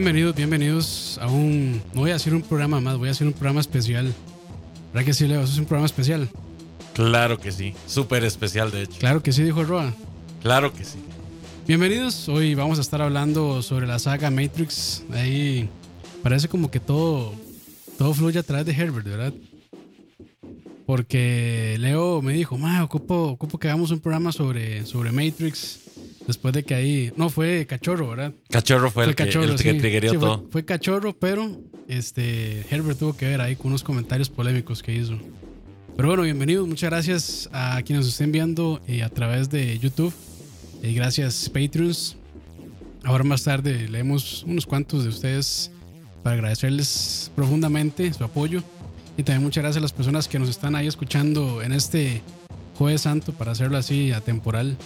Bienvenidos, bienvenidos a un. No voy a hacer un programa más, voy a hacer un programa especial. ¿Verdad que sí, Leo? ¿Eso es un programa especial? Claro que sí, súper especial de hecho. Claro que sí, dijo Roa. Claro que sí. Bienvenidos, hoy vamos a estar hablando sobre la saga Matrix. Ahí parece como que todo, todo fluye a través de Herbert, ¿verdad? Porque Leo me dijo, ma, ocupo, ocupo que hagamos un programa sobre, sobre Matrix. Después de que ahí. No, fue Cachorro, ¿verdad? Cachorro fue, el, Cachorro, que, el sí. que Sí, fue- todo. Fue, Cachorro, pero este Herbert tuvo que ver ahí con unos comentarios polémicos que hizo. Pero bueno, bienvenidos. Muchas gracias a quienes nos estén viendo eh, a través de YouTube. Y gracias, Patreons. Ahora más tarde leemos unos cuantos de ustedes para agradecerles profundamente su apoyo. Y también muchas gracias a las personas que nos están ahí escuchando en este Jueves Santo para hacerlo así atemporal.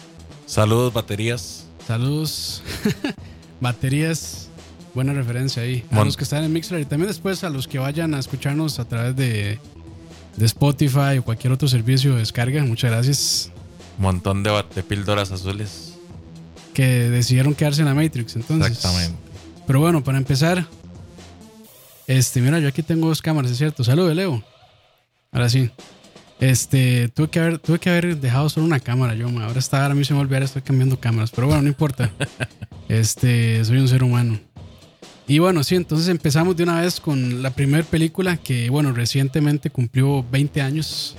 Saludos, baterías. Saludos. Baterías. Buena referencia ahí. A Mon- los que están en Mixler y también después a los que vayan a escucharnos a través de, de Spotify o cualquier otro servicio de descarga. Muchas gracias. Montón de, de píldoras azules. Que decidieron quedarse en la Matrix. Entonces. Exactamente. Pero bueno, para empezar. Este, mira, yo aquí tengo dos cámaras, es cierto. Saludos, Leo. Ahora sí. Este, tuve que haber, tuve que haber dejado solo una cámara yo, ahora está, ahora se me olvidar, estoy cambiando cámaras, pero bueno, no importa. Este, soy un ser humano. Y bueno, sí, entonces empezamos de una vez con la primera película que, bueno, recientemente cumplió 20 años.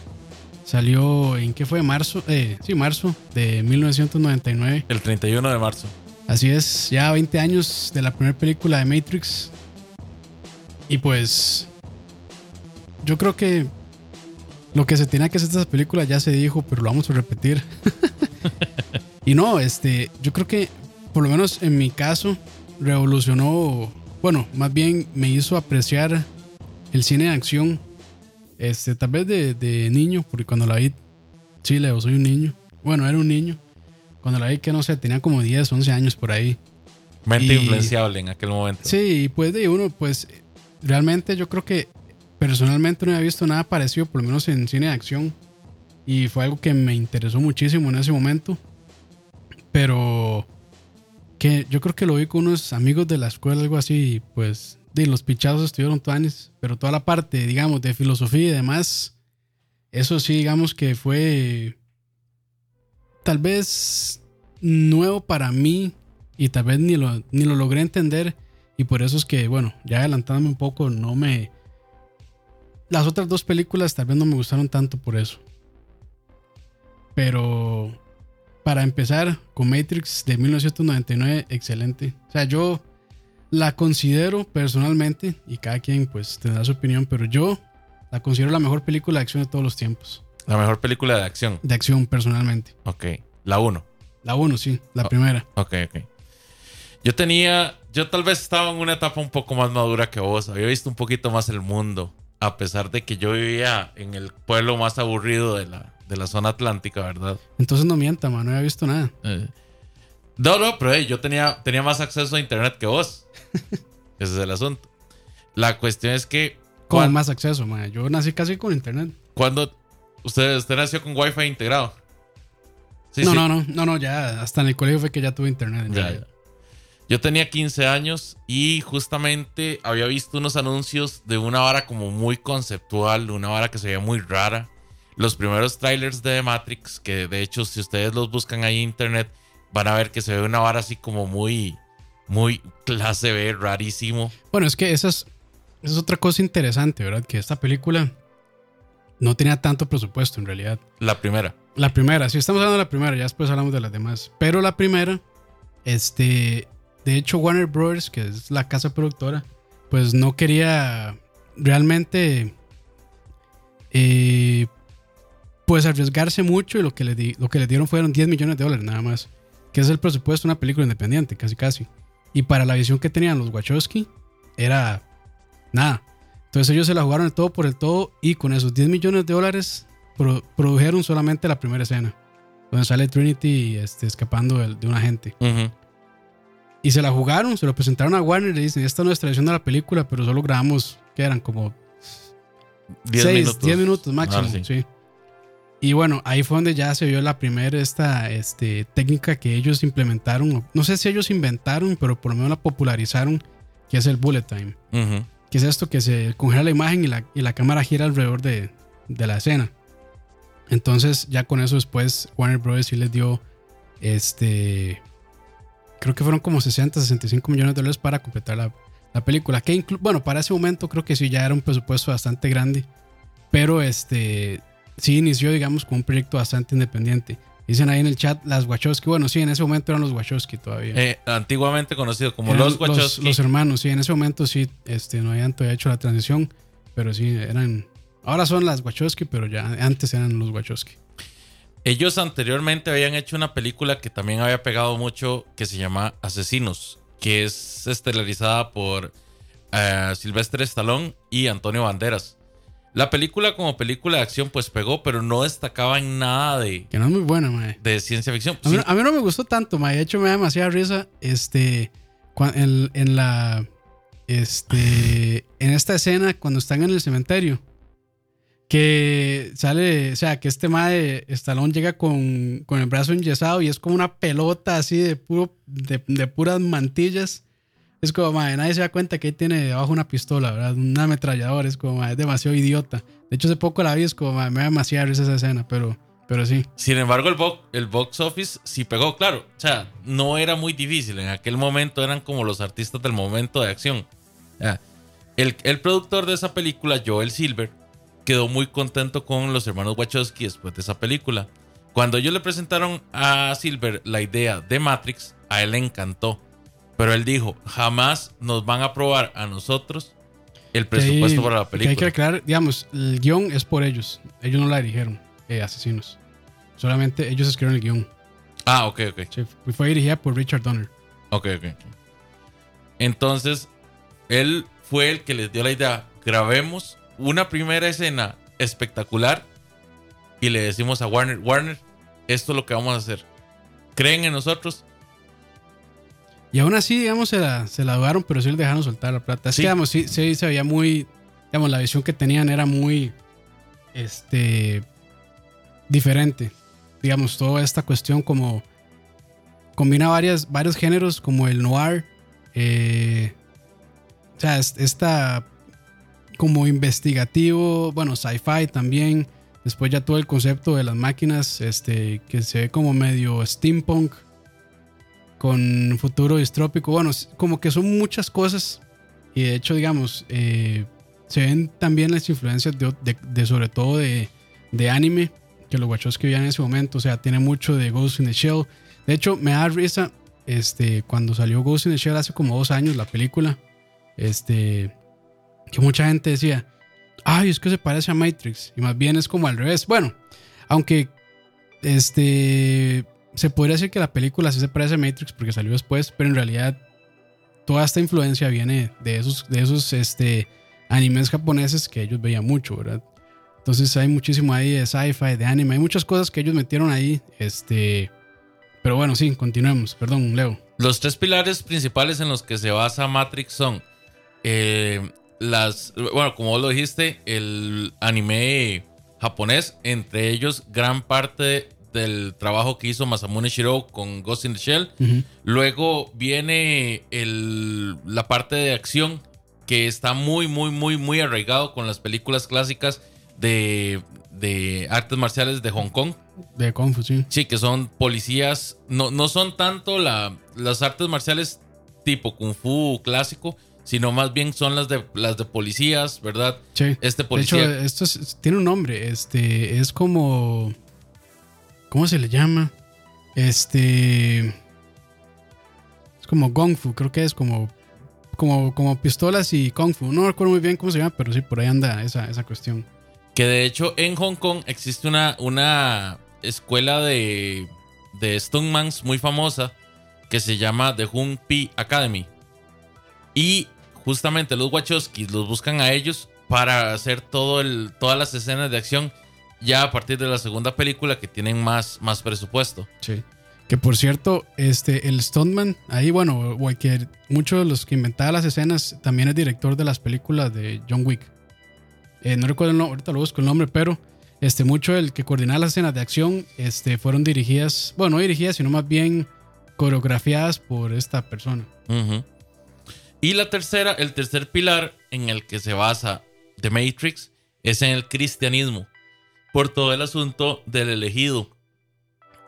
Salió en qué fue marzo, eh, sí, marzo de 1999. El 31 de marzo. Así es, ya 20 años de la primera película de Matrix. Y pues, yo creo que lo que se tenía que hacer de esa película ya se dijo, pero lo vamos a repetir. y no, este, yo creo que, por lo menos en mi caso, revolucionó, bueno, más bien me hizo apreciar el cine de acción. Este, tal vez de, de niño, porque cuando la vi, sí, Leo, soy un niño. Bueno, era un niño. Cuando la vi que no sé, tenía como 10, 11 años por ahí. Mente Y- influenciable en aquel momento. Sí, y pues de uno, pues realmente yo creo que personalmente no había visto nada parecido, por lo menos en cine de acción. Y fue algo que me interesó muchísimo en ese momento. Pero que yo creo que lo vi con unos amigos de la escuela, algo así, pues de los pichazos estuvieron tuanis, pero toda la parte, digamos, de filosofía y demás, eso sí, digamos que fue tal vez nuevo para mí y tal vez ni lo, ni lo logré entender y por eso es que, bueno, ya adelantándome un poco, no me... Las otras dos películas tal vez no me gustaron tanto por eso. Pero para empezar, con Matrix de 1999, excelente. O sea, yo la considero personalmente, y cada quien pues tendrá su opinión, pero yo la considero la mejor película de acción de todos los tiempos. La mejor película de acción. De acción personalmente. Ok. La 1. La uno, sí, la Oh. primera. Ok, ok. Yo tenía. Yo tal vez estaba en una etapa un poco más madura que vos. Había visto un poquito más el mundo. A pesar de que yo vivía en el pueblo más aburrido de la, de la zona atlántica, ¿verdad? Entonces no mienta, man, no había visto nada. Eh, No, no, pero hey, yo tenía, tenía más acceso a internet que vos. Ese es el asunto. La cuestión es que. Con cuan- más acceso, man. Yo nací casi con internet. Cuando. Usted, usted nació con Wi-Fi integrado. Sí, no, sí. no, no, no, no, ya hasta en el colegio fue que ya tuve internet. Ya, ya. Yo tenía 15 años y justamente había visto unos anuncios de una vara como muy conceptual, una vara que se veía muy rara. los primeros trailers de The Matrix, que de hecho si ustedes los buscan ahí en internet, van a ver que se ve una vara así como muy, muy clase B, rarísimo. Bueno, es que esa es, esa es otra cosa interesante, ¿verdad? Que esta película no tenía tanto presupuesto en realidad. La primera. La primera, sí, estamos hablando de la primera, ya después hablamos de las demás. Pero la primera, este, de hecho Warner Brothers, que es la casa productora, pues no quería realmente, eh, pues arriesgarse mucho y lo que, le di- lo que le dieron fueron 10 millones de dólares nada más, que es el presupuesto de una película independiente, casi casi. Y para la visión que tenían los Wachowski, era nada. Entonces ellos se la jugaron el todo por el todo y con esos 10 millones de dólares pro- produjeron solamente la primera escena, donde sale Trinity este, escapando de, un agente. Ujú. Y se la jugaron, se lo presentaron a Warner y le dicen, esta es nuestra versión de la película, pero solo grabamos, que eran como 10 6, minutos. 10 minutos máximo. Ah, sí. sí. Y bueno, ahí fue donde ya se vio la primera esta este, técnica que ellos implementaron. No sé si ellos inventaron, pero por lo menos la popularizaron, que es el bullet time. Ujú. Que es esto que se congela la imagen y la, y la cámara gira alrededor de, de la escena. Entonces, ya con eso después Warner Bros. sí les dio este. Creo que fueron como 60, 65 millones de dólares para completar la, la película. Que inclu- bueno, para ese momento creo que sí ya era un presupuesto bastante grande. Pero este. Sí inició, digamos, con un proyecto bastante independiente. Dicen ahí en el chat las Wachowski. Bueno, sí, en ese momento eran los Wachowski todavía. Eh, antiguamente conocido como Eran los Wachowski. Los, hermanos, sí, en ese momento sí, este, no habían todavía hecho la transición, pero sí, eran. Ahora son las Wachowski, pero ya antes eran los Wachowski. Ellos anteriormente habían hecho una película que también había pegado mucho que se llama Asesinos, que es estelarizada por eh, Sylvester Stallone y Antonio Banderas. La película como película de acción pues pegó, pero no destacaba en nada de, Que no es muy buena, mae. de ciencia ficción. A mí, Sí, a mí no me gustó tanto, mae. De hecho, me da demasiada risa. Este. en la. Este. En esta escena, cuando están en el cementerio. Que sale. O sea, que este mae Stallone llega con, con el brazo enyesado y es como una pelota así de puro. De, de puras mantillas. Es como, mae, nadie se da cuenta que ahí tiene debajo una pistola, ¿verdad? Una ametralladora. Es como, mae, es demasiado idiota. De hecho, hace poco la vi, es como, mae, me da demasiada risa esa escena, pero. Pero sí. Sin embargo, el, bo- el box office sí pegó, claro. O sea, no era muy difícil. En aquel momento eran como los artistas del momento de acción. El, el productor de esa película, Joel Silver, quedó muy contento con los hermanos Wachowski después de esa película. Cuando ellos le presentaron a Silver la idea de Matrix, a él le encantó. Pero él dijo, jamás nos van a aprobar a nosotros el presupuesto para la que Hay que película. aclarar, digamos, el guion es por ellos. Ellos no la dirigieron, eh, Asesinos. Solamente ellos escribieron el guion. Ah, ok, ok. Sí, fue- dirigida por Richard Donner. Ok. ok. Entonces, él fue el que les dio la idea. Grabemos una primera escena espectacular y le decimos a Warner, Warner, esto es lo que vamos a hacer. ¿Creen en nosotros? Y aún así, digamos, se la, se la dudaron, pero sí les dejaron soltar la plata. Es Sí. que, digamos, sí, sí se veía muy. Digamos, la visión que tenían era muy. Este. Diferente. Digamos, toda esta cuestión como. Combina varias, varios géneros, como el noir. eh, o sea, es- esta. Como investigativo. Bueno, sci-fi también. Después ya todo el concepto de las máquinas. Este. Que se ve como medio steampunk con futuro distrópico. Bueno, como que son muchas cosas. Y de hecho, digamos, eh, se ven también las influencias de, de- de sobre todo de, de anime que los Wachowski veían en ese momento. O sea, tiene mucho de Ghost in the Shell. De hecho, me da risa este, cuando salió Ghost in the Shell hace como dos años la película. Este, que mucha gente decía, ay, es que se parece a Matrix. Y más bien es como al revés. Bueno, aunque este se podría decir que la película sí se parece a Matrix porque salió después, pero en realidad toda esta influencia viene de esos, de esos este, animes japoneses que ellos veían mucho, ¿verdad? Entonces hay muchísimo ahí de sci-fi, de anime, hay muchas cosas que ellos metieron ahí, este... Pero bueno, sí, continuemos, perdón, Leo. Los tres pilares principales en los que se basa Matrix son eh, las, bueno, como vos lo dijiste, el anime japonés, entre ellos gran parte del trabajo que hizo Masamune Shiro con Ghost in the Shell. Luego viene el- la parte de acción que está muy, muy, muy, muy arraigado con las películas clásicas de, de artes marciales de Hong Kong. De Kung Fu, sí. Sí, que son policías. No, no son tanto la, las artes marciales tipo Kung Fu clásico, sino más bien son las de, las de policías, ¿verdad? Sí. Este De policía. hecho, esto es- tiene un nombre. Este es como. ¿Cómo se le llama? Este. Es como Kung Fu, creo que es como. Como, como pistolas y Kung Fu. No recuerdo muy bien cómo se llama, pero sí, por ahí anda esa, esa cuestión. Que de hecho en Hong Kong existe una, una escuela de, de Stuntmans muy famosa que se llama The Hung Pi Academy. Y justamente los Wachowskis los buscan a ellos para hacer todo el, todas las escenas de acción ya a partir de la segunda película que tienen más, más presupuesto. Sí. Que por cierto, este, el Stuntman, ahí, bueno, que muchos de los que inventaba las escenas también es director de las películas de John Wick. Eh, no recuerdo el nombre, ahorita lo busco el nombre, pero este, mucho del que coordinaba las escenas de acción este, fueron dirigidas, bueno, no dirigidas, sino más bien coreografiadas por esta persona. Y la tercera, el tercer pilar en el que se basa The Matrix es en el cristianismo, por todo el asunto del elegido.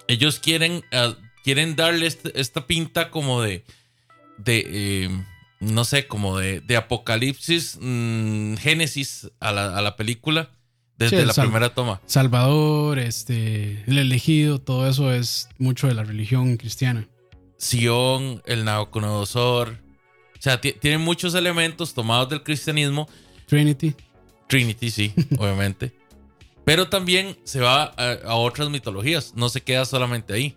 Ellos quieren, ah, quieren darle este- esta pinta como de, de eh, no sé, como de, de apocalipsis, mm, génesis a la, a la película desde Sí, la primera toma. Salvador, este, el elegido, todo eso es mucho de la religión cristiana. Sion, el Nabucodonosor. O sea, ti- tienen muchos elementos tomados del cristianismo Trinity. Trinity, sí, obviamente. Pero también se va a, a otras mitologías, no se queda solamente ahí.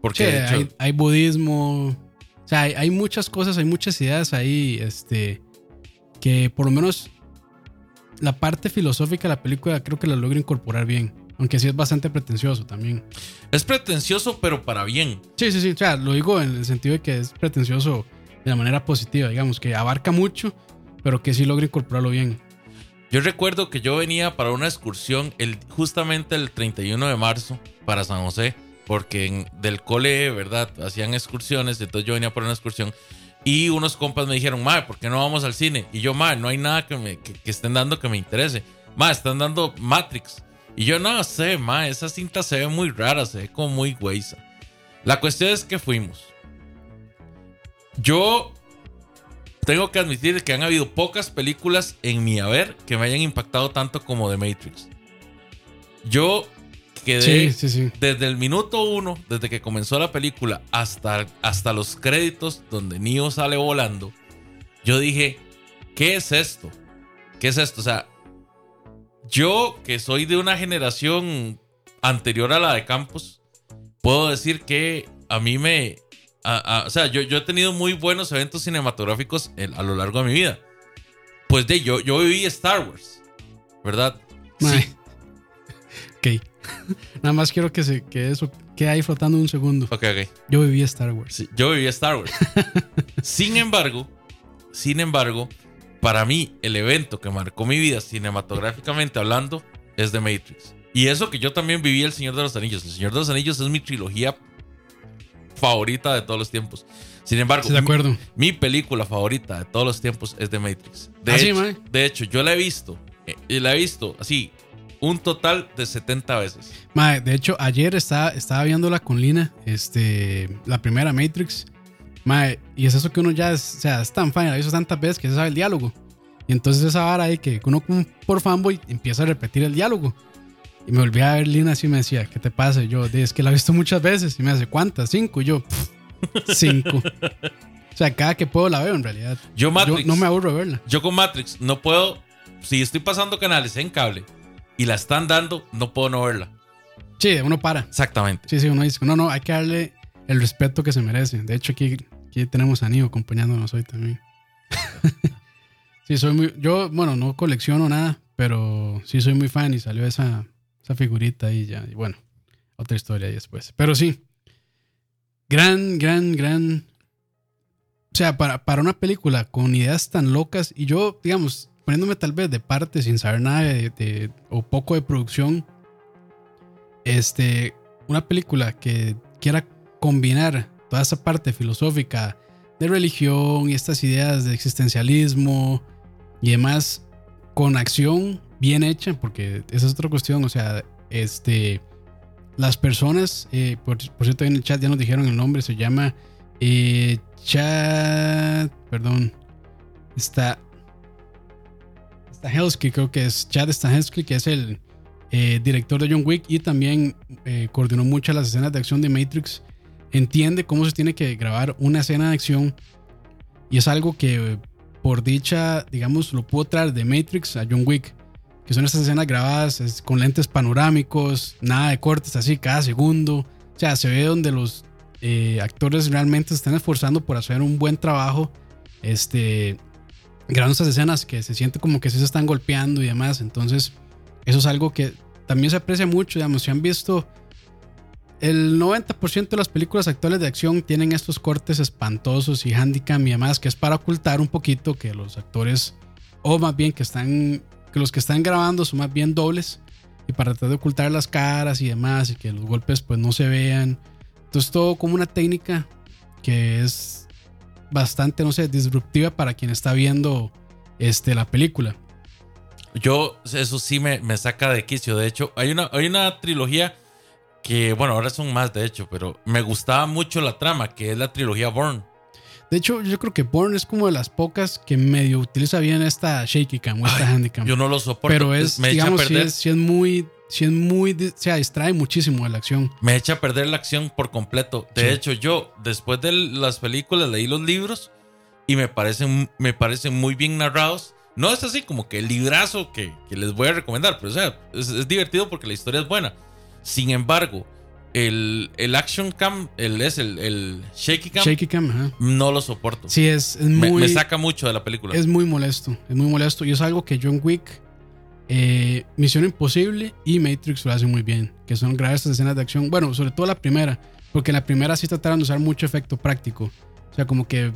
Porque hecho, hay, hay budismo. O sea, hay, hay muchas cosas, hay muchas ideas ahí, este, que por lo menos la parte filosófica de la película creo que la logra incorporar bien. Aunque sí es bastante pretencioso también. es pretencioso, pero para bien. Sí, sí, sí. O sea, lo digo en el sentido de que es pretencioso de la manera positiva, digamos, que abarca mucho, pero que sí logra incorporarlo bien. Yo recuerdo que yo venía para una excursión el, justamente el 31 de marzo para San José, porque en- del cole, ¿verdad? Hacían excursiones, entonces yo venía para una excursión y unos compas me dijeron, Mae, ¿por qué no vamos al cine? Y yo, Mae, no hay nada que, me, que, estén dando que me interese. Mae, están dando Matrix. Y yo, no sé, Mae, esa cinta se ve muy rara, se ve como muy güeyza. La cuestión es que fuimos. Yo tengo que admitir que han habido pocas películas en mi haber que me hayan impactado tanto como The Matrix. Yo quedé Sí, sí, sí. desde el minuto uno, desde que comenzó la película, hasta, hasta los créditos donde Neo sale volando. Yo dije, ¿qué es esto? ¿Qué es esto? O sea, yo que soy de una generación anterior a la de Campos, puedo decir que a mí me... a- a- o sea, yo, yo he tenido muy buenos eventos cinematográficos en- a lo largo de mi vida. Pues de yo, yo viví Star Wars, ¿verdad? Sí. Ok. Nada más quiero que, se, que eso quede ahí flotando un segundo. Ok, ok. Yo viví Star Wars. Sí, yo viví Star Wars. sin embargo, sin embargo, para mí el evento que marcó mi vida cinematográficamente hablando es The Matrix. Y eso que yo también viví El Señor de los Anillos. El Señor de los Anillos es mi trilogía favorita de todos los tiempos. Sin embargo, Sí, de acuerdo. mi, mi película favorita de todos los tiempos es The Matrix. De, ¿Ah, hecho, mae? de hecho, yo la he visto, eh, y la he visto así, un total de 70 veces. Mae, de hecho, ayer estaba, estaba viéndola con Lina, este, la primera Matrix. Mae, y es eso que uno ya es, o sea, es tan fan, la hizo tantas veces que se sabe el diálogo. Y entonces esa vara ahí que uno por fanboy empieza a repetir el diálogo. Y me volví a ver Lina así y me decía, ¿qué te pasa? Y yo, "Di, es que la he visto muchas veces. Y me hace, ¿cuántas? Cinco. Y yo, "Pff, cinco. o sea, cada que puedo la veo en realidad. Yo Yo Matrix, no me aburro de verla. yo con Matrix no puedo, si estoy pasando canales en cable y la están dando, no puedo no verla. Sí, uno para. Exactamente. Sí, sí, uno dice, no, no, hay que darle el respeto que se merece. De hecho, aquí, aquí tenemos a Nio acompañándonos hoy también. sí, soy muy, yo, bueno, no colecciono nada, pero sí soy muy fan y salió esa, esa figurita ahí ya. Y bueno, otra historia después. Pero sí, gran, gran, gran... O sea, para, para una película con ideas tan locas y yo, digamos, poniéndome tal vez de parte sin saber nada de, de- o poco de producción, este, una película que quiera combinar toda esa parte filosófica de religión y estas ideas de existencialismo y demás con acción, bien hecha, porque esa es otra cuestión, o sea, este, las personas, eh, por, cierto, en el chat ya nos dijeron el nombre, se llama eh, Chad, perdón, está, Stahelski, creo que es Chad Stahelski, que es el eh, director de John Wick y también coordinó muchas las escenas de acción de Matrix. Entiende cómo se tiene que grabar una escena de acción y es algo que por dicha, digamos, lo puedo traer de Matrix a John Wick que son estas escenas grabadas con lentes panorámicos, nada de cortes así cada segundo. O sea, se ve donde los eh, actores realmente se están esforzando por hacer un buen trabajo. Este, grabando estas escenas que se siente como que sí se están golpeando y demás. Entonces, eso es algo que también se aprecia mucho. Digamos, si han visto el 90% de las películas actuales de acción tienen estos cortes espantosos y handicam y demás, que es para ocultar un poquito que los actores, o más bien que están que los que están grabando son más bien dobles y para tratar de ocultar las caras y demás y que los golpes pues no se vean. Entonces todo como una técnica que es bastante, no sé, disruptiva para quien está viendo este, la película. Yo, eso sí me, me saca de quicio. De hecho, hay una, hay una trilogía que, bueno, ahora son más de hecho, pero me gustaba mucho la trama, que es la trilogía Born. De hecho, yo creo que Born es como de las pocas que medio utiliza bien esta shaky cam o esta handicam. Yo no lo soporto. Pero es, me digamos, echa a perder. Si es, muy, si es muy, o sea, distrae muchísimo de la acción. Me echa a perder la acción por completo. De hecho, yo después de las películas leí los libros y me parecen, me parecen muy bien narrados. No es así como que el librazo que, que les voy a recomendar, pero o sea, es divertido porque la historia es buena. Sin embargo, el, el action cam, el, es el, el shaky cam. Shaky cam, No lo soporto. Sí, es, muy. Me, saca mucho de la película. Es muy molesto. Es muy molesto. Y es algo que John Wick, eh, Misión Imposible y Matrix lo hacen muy bien. Que son grabar estas escenas de acción. Bueno, sobre todo la primera. Porque la primera sí trataron de usar mucho efecto práctico. O sea, como que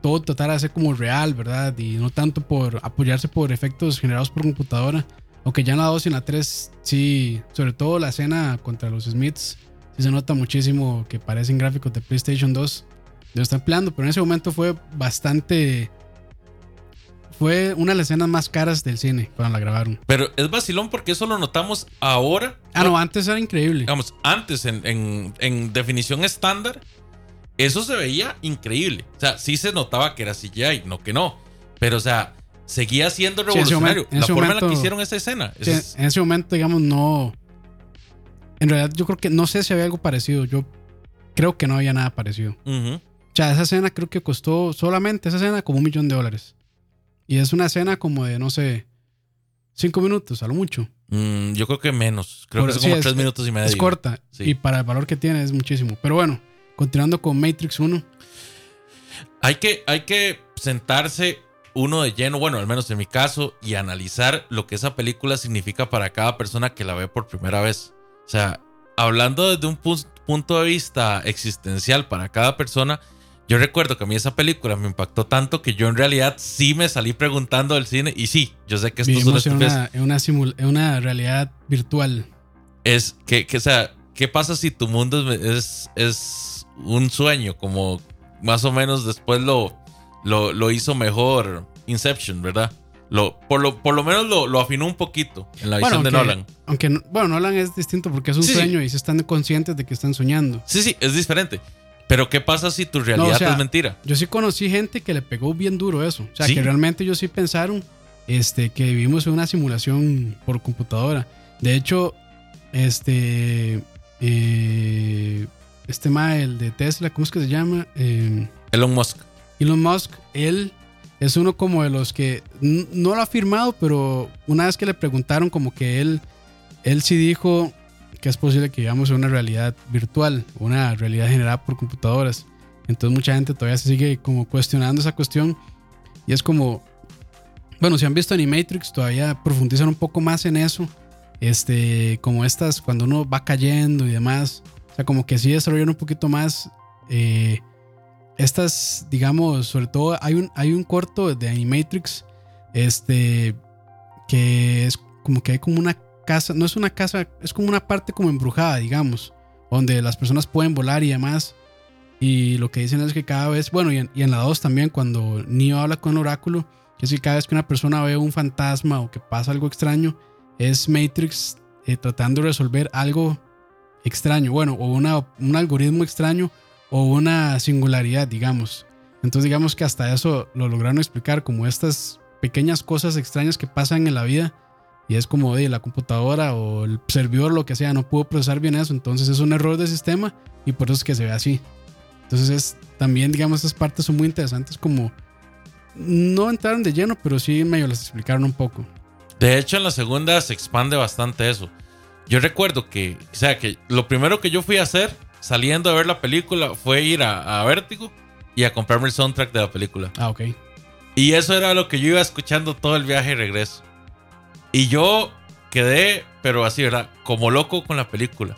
todo tratar de ser como real, ¿verdad? Y no tanto por apoyarse por efectos generados por computadora. Aunque ya en la 2 y en la 3, sí, sobre todo la escena contra los Smiths sí se nota muchísimo que parecen gráficos de PlayStation 2. Lo están empleando, pero en ese momento fue bastante. Fue una de las escenas más caras del cine cuando la grabaron. Pero es vacilón porque eso lo notamos ahora. Ah, no, antes era increíble. Digamos, antes en, en, definición estándar, eso se veía increíble. O sea, sí se notaba que era CGI, no que no. Pero, o sea, seguía siendo revolucionario. la forma en la que hicieron esa escena. en ese momento, digamos, no en realidad, yo creo que no sé si había algo parecido. Yo creo que no había nada parecido. O sea, esa escena creo que costó solamente esa escena como un millón de dólares. Y es una escena como de, no sé, cinco minutos, a lo mucho. Mm, yo creo que menos. Creo que es como tres minutos y medio. Es corta. Y para el valor que tiene es muchísimo. Pero bueno, continuando con Matrix 1. Hay que, hay que sentarse uno de lleno, bueno, al menos en mi caso, y analizar lo que esa película significa para cada persona que la ve por primera vez. O sea, hablando desde un punto de vista existencial para cada persona, yo recuerdo que a mí esa película me impactó tanto que yo en realidad sí me salí preguntando del cine y sí, yo sé que esto es una, en una, en una realidad virtual. Es que, que, o sea, ¿qué pasa si tu mundo es, es, un sueño? Como más o menos después lo, lo, lo hizo mejor Inception, ¿verdad? Lo, por, lo, por lo menos lo, afinó un poquito en la visión de Nolan. Aunque, bueno, Nolan es distinto porque es un sueño y se están conscientes de que están soñando. Sí, sí, es diferente. Pero ¿qué pasa si tu realidad es mentira? Yo sí conocí gente que le pegó bien duro eso. O sea, que realmente ellos sí pensaron este, que vivimos en una simulación por computadora. De hecho, este. Eh, este el de Tesla, ¿cómo es que se llama? Eh, Elon Musk. Elon Musk, él es uno como de los que no lo ha firmado, pero una vez que le preguntaron como que él, él sí dijo que es posible que vivamos en una realidad virtual, una realidad generada por computadoras. Entonces mucha gente todavía se sigue como cuestionando esa cuestión y es como, bueno, si han visto Animatrix todavía profundizan un poco más en eso, este, como estas cuando uno va cayendo y demás, o sea, como que sí desarrollan un poquito más. Eh, estas, digamos, sobre todo hay un, hay un corto de Animatrix, este, que es como que hay como una casa, no es una casa, es como una parte como embrujada, digamos, donde las personas pueden volar y demás. Y lo que dicen es que cada vez, bueno, y en, la 2 también, cuando Neo habla con oráculo, que si cada vez que una persona ve un fantasma o que pasa algo extraño, es Matrix eh, tratando de resolver algo extraño, bueno, o una, un algoritmo extraño o una singularidad, digamos. Entonces digamos que hasta eso lo lograron explicar como estas pequeñas cosas extrañas que pasan en la vida y es como de la computadora o el servidor, lo que sea, no pudo procesar bien eso, entonces es un error de sistema y por eso es que se ve así. Entonces es también, digamos, estas partes son muy interesantes como no entraron de lleno, pero sí medio las explicaron un poco. De hecho, en la segunda se expande bastante eso. Yo recuerdo que, o sea, que lo primero que yo fui a hacer saliendo a ver la película fue ir a, a Vértigo y a comprarme el soundtrack de la película. Ah, ok. Y eso era lo que yo iba escuchando todo el viaje y regreso. Y yo quedé, pero así, ¿verdad? Como loco con la película.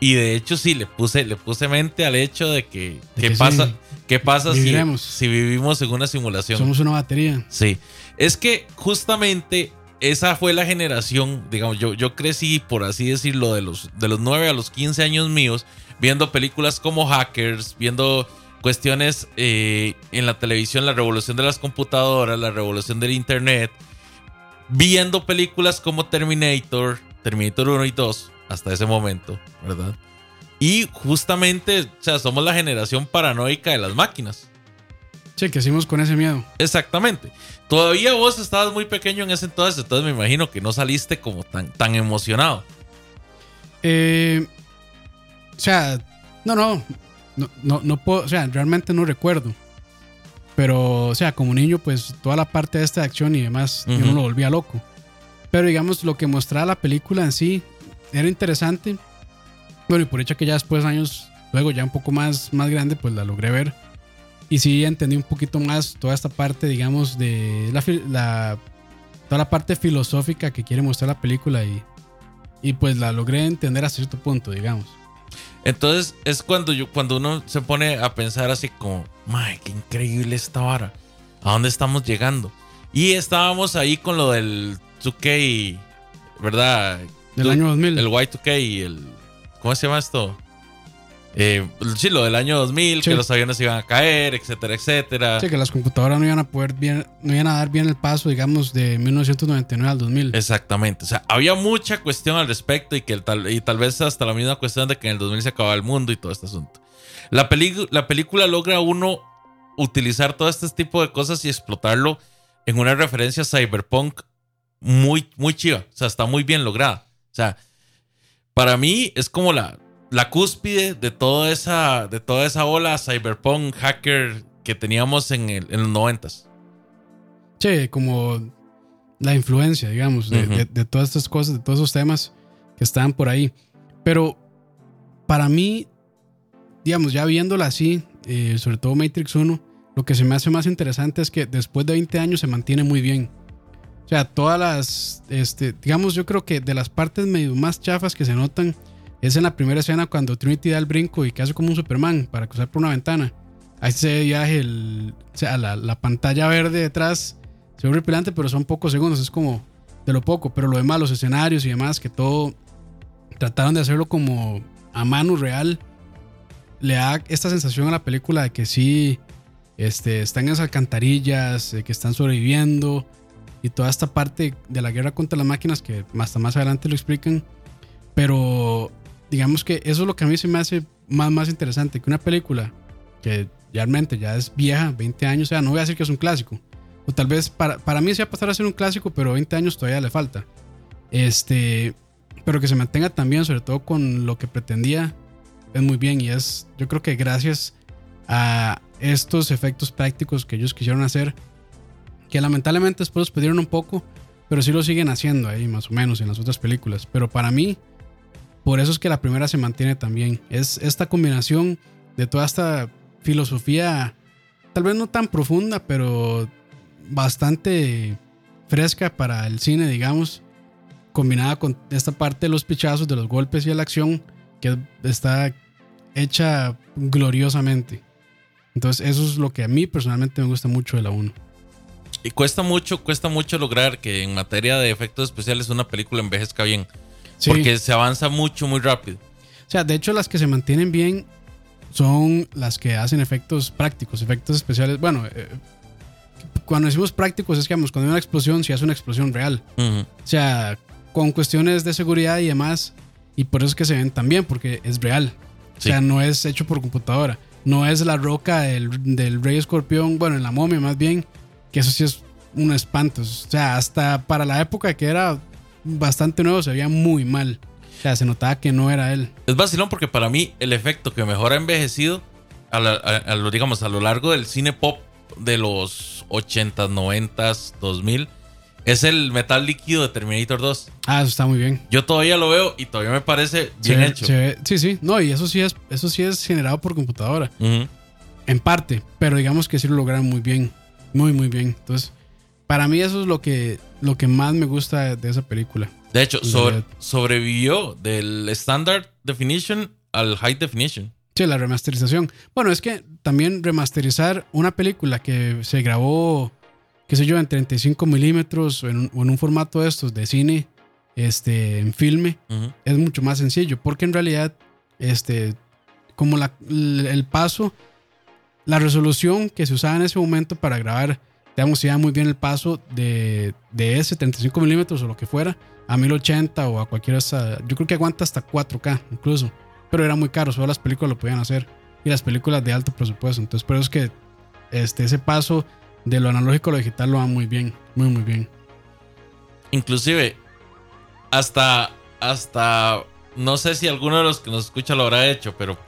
Y de hecho sí, le puse, le puse mente al hecho de que, De ¿qué que pasa, sí, ¿qué pasa si, si vivimos en una simulación? Somos una batería. Sí, es que justamente esa fue la generación, digamos, yo, yo crecí, por así decirlo, de los, de los 9 a los 15 años míos, viendo películas como Hackers, viendo cuestiones eh, en la televisión, la revolución de las computadoras, la revolución del Internet, viendo películas como Terminator, Terminator 1 y 2, hasta ese momento, ¿verdad? Y justamente, o sea, somos la generación paranoica de las máquinas. Sí, que hicimos con ese miedo. Exactamente. Todavía vos estabas muy pequeño en ese entonces, entonces me imagino que no saliste como tan, tan emocionado. Eh, o sea, no, no, no, no, no puedo, o sea, realmente no recuerdo. Pero, o sea, como niño, pues toda la parte de esta acción y demás, yo Ujú. no lo volvía loco. Pero digamos, lo que mostraba la película en sí era interesante. Bueno, y por hecho que ya después, años luego, ya un poco más, más grande, pues la logré ver. Y sí entendí un poquito más toda esta parte, digamos, de la, toda la parte filosófica que quiere mostrar la película y, y pues la logré entender hasta cierto punto, digamos. Entonces es cuando, yo, cuando uno se pone a pensar así como, ¡ay, qué increíble esta vara! ¿A dónde estamos llegando? Y estábamos ahí con lo del 2K, ¿verdad? Del año 2000. El Y2K y el... ¿Cómo se llama esto? Eh, sí, lo del año 2000, Sí. que los aviones iban a caer, etcétera, etcétera. Sí, que las computadoras no iban a poder bien, no iban a dar bien el paso, digamos, de 1999 al 2000. Exactamente. O sea, había mucha cuestión al respecto y que el tal, y tal vez hasta la misma cuestión de que en el 2000 se acababa el mundo y todo este asunto. La, peli- la película logra uno utilizar todo este tipo de cosas y explotarlo en una referencia cyberpunk muy, muy chiva. O sea, está muy bien lograda. O sea, para mí es como la, la cúspide de toda esa, de toda esa ola cyberpunk hacker que teníamos en, el- en los noventas. Sí, como la influencia, digamos, de, de- de todas estas cosas, de todos esos temas que estaban por ahí. Pero para mí, digamos, ya viéndola así, eh, sobre todo Matrix 1, lo que se me hace más interesante es que después de 20 años se mantiene muy bien. O sea, todas las, este, digamos, yo creo que de las partes medio más chafas que se notan es en la primera escena cuando Trinity da el brinco y que hace como un Superman para cruzar por una ventana. Ahí se viaje, el, o sea, la, la pantalla verde detrás se ve horripilante, pero son pocos segundos, es como de lo poco. Pero lo demás, los escenarios y demás, que todo trataron de hacerlo como a mano real, le da esta sensación a la película de que sí este, están en esas alcantarillas, que están sobreviviendo y toda esta parte de la guerra contra las máquinas que hasta más adelante lo explican. Pero digamos que eso es lo que a mí se me hace más, más interesante que una película que realmente ya es vieja, 20 años, o sea, no voy a decir que es un clásico. O tal vez para, para mí se va a pasar a ser un clásico, pero 20 años todavía le falta. Este, pero que se mantenga también, sobre todo con lo que pretendía, es muy bien. Y es, yo creo que gracias a estos efectos prácticos que ellos quisieron hacer, que lamentablemente después los perdieron un poco, pero sí lo siguen haciendo ahí, más o menos, en las otras películas. Pero para mí, por eso es que la primera se mantiene también. Es esta combinación de toda esta filosofía, tal vez no tan profunda, pero bastante fresca para el cine, digamos, combinada con esta parte de los pichazos, de los golpes y la acción, que está hecha gloriosamente. Entonces, eso es lo que a mí personalmente me gusta mucho de la 1. Y cuesta mucho, cuesta mucho lograr que en materia de efectos especiales una película envejezca bien. Sí. Porque se avanza mucho, muy rápido. O sea, de hecho, las que se mantienen bien son las que hacen efectos prácticos, efectos especiales. Bueno, eh, cuando decimos prácticos es que digamos, cuando hay una explosión, si hace una explosión real. Ujú. O sea, con cuestiones de seguridad y demás. Y por eso es que se ven tan bien, porque es real. Sí. O sea, no es hecho por computadora. No es la roca del, del Rey Escorpión, bueno, en la momia más bien, que eso sí es un espanto. O sea, hasta para la época que era bastante nuevo se veía muy mal. O sea, se notaba que no era él. Es vacilón porque para mí el efecto que mejor ha envejecido a, la- a- a lo, digamos, a lo largo del cine pop de los 80s, 90s, 2000 es el metal líquido de Terminator 2. Ah, eso está muy bien. Yo todavía lo veo y todavía me parece bien hecho. se sí, sí. No, y eso sí es, eso sí es generado por computadora. En parte, pero digamos que sí lo lograron muy bien. Muy, muy bien. Entonces, para mí eso es lo que, lo que más me gusta de, esa película. De hecho, sobre- sobrevivió del Standard Definition al High Definition. Sí, la remasterización. Bueno, es que también remasterizar una película que se grabó, qué sé yo, en 35 milímetros o en, un- o en un formato de estos de cine, este, en filme, es mucho más sencillo, porque en realidad, este, como la- el paso, la resolución que se usaba en ese momento para grabar, digamos, si da muy bien el paso de, de ese 35 milímetros o lo que fuera a 1080 o a cualquier esa, yo creo que aguanta hasta 4K incluso, pero era muy caro, solo las películas lo podían hacer y las películas de alto presupuesto, entonces por eso es que este, ese paso de lo analógico a lo digital lo va muy bien, muy muy bien. Inclusive, hasta, hasta, no sé si alguno de los que nos escucha lo habrá hecho, pero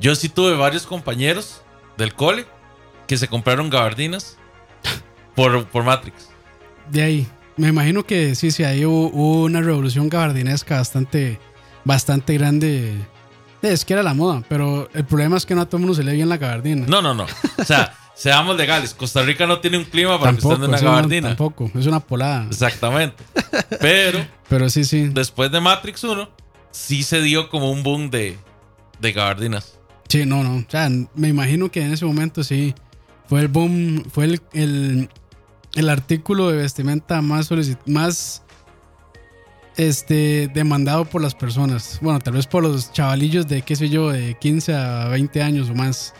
yo sí tuve varios compañeros del cole que se compraron gabardinas por, por Matrix. De ahí, me imagino que sí, sí, ahí hubo, hubo una revolución gabardinesca bastante, bastante grande. Es que era la moda, pero el problema es que no a todo el mundo se le bien la gabardina. No, no, no. O sea, seamos legales. Costa Rica no tiene un clima para que tampoco, estén en una no, gabardina. tampoco, es una polada. Exactamente. Pero Pero sí, sí, después de Matrix 1, sí se dio como un boom de, de gabardinas. sí, no, no. O sea, me imagino que en ese momento sí fue el boom, fue el, el, el artículo de vestimenta más más este demandado por las personas. Bueno, tal vez por los chavalillos de qué sé yo, de 15 a 20 años o más.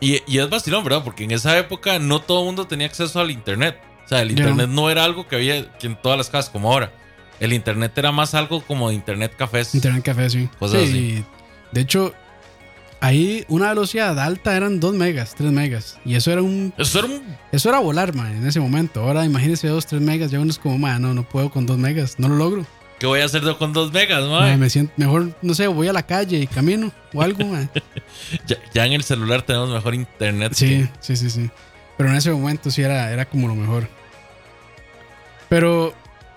Y, y es vacilón, ¿verdad? Porque en esa época no todo el mundo tenía acceso al internet. O sea, el internet no era algo que había en todas las casas como ahora. El internet era más algo como de internet cafés. Internet café, sí. Cosas Sí, así. De hecho, ahí una velocidad alta eran 2 megas, 3 megas. Y eso era un. Eso era un... Eso era volar, man, en ese momento. Ahora imagínese 2, 3 megas. Ya uno es como, man, no, no puedo con 2 megas. No lo logro. ¿Qué voy a hacer yo con dos megas, Man, me siento mejor, no sé, voy a la calle y camino o algo, man. Ya, ya en el celular tenemos mejor internet. Sí, sí, sí, sí. Pero en ese momento sí era, era como lo mejor. Pero,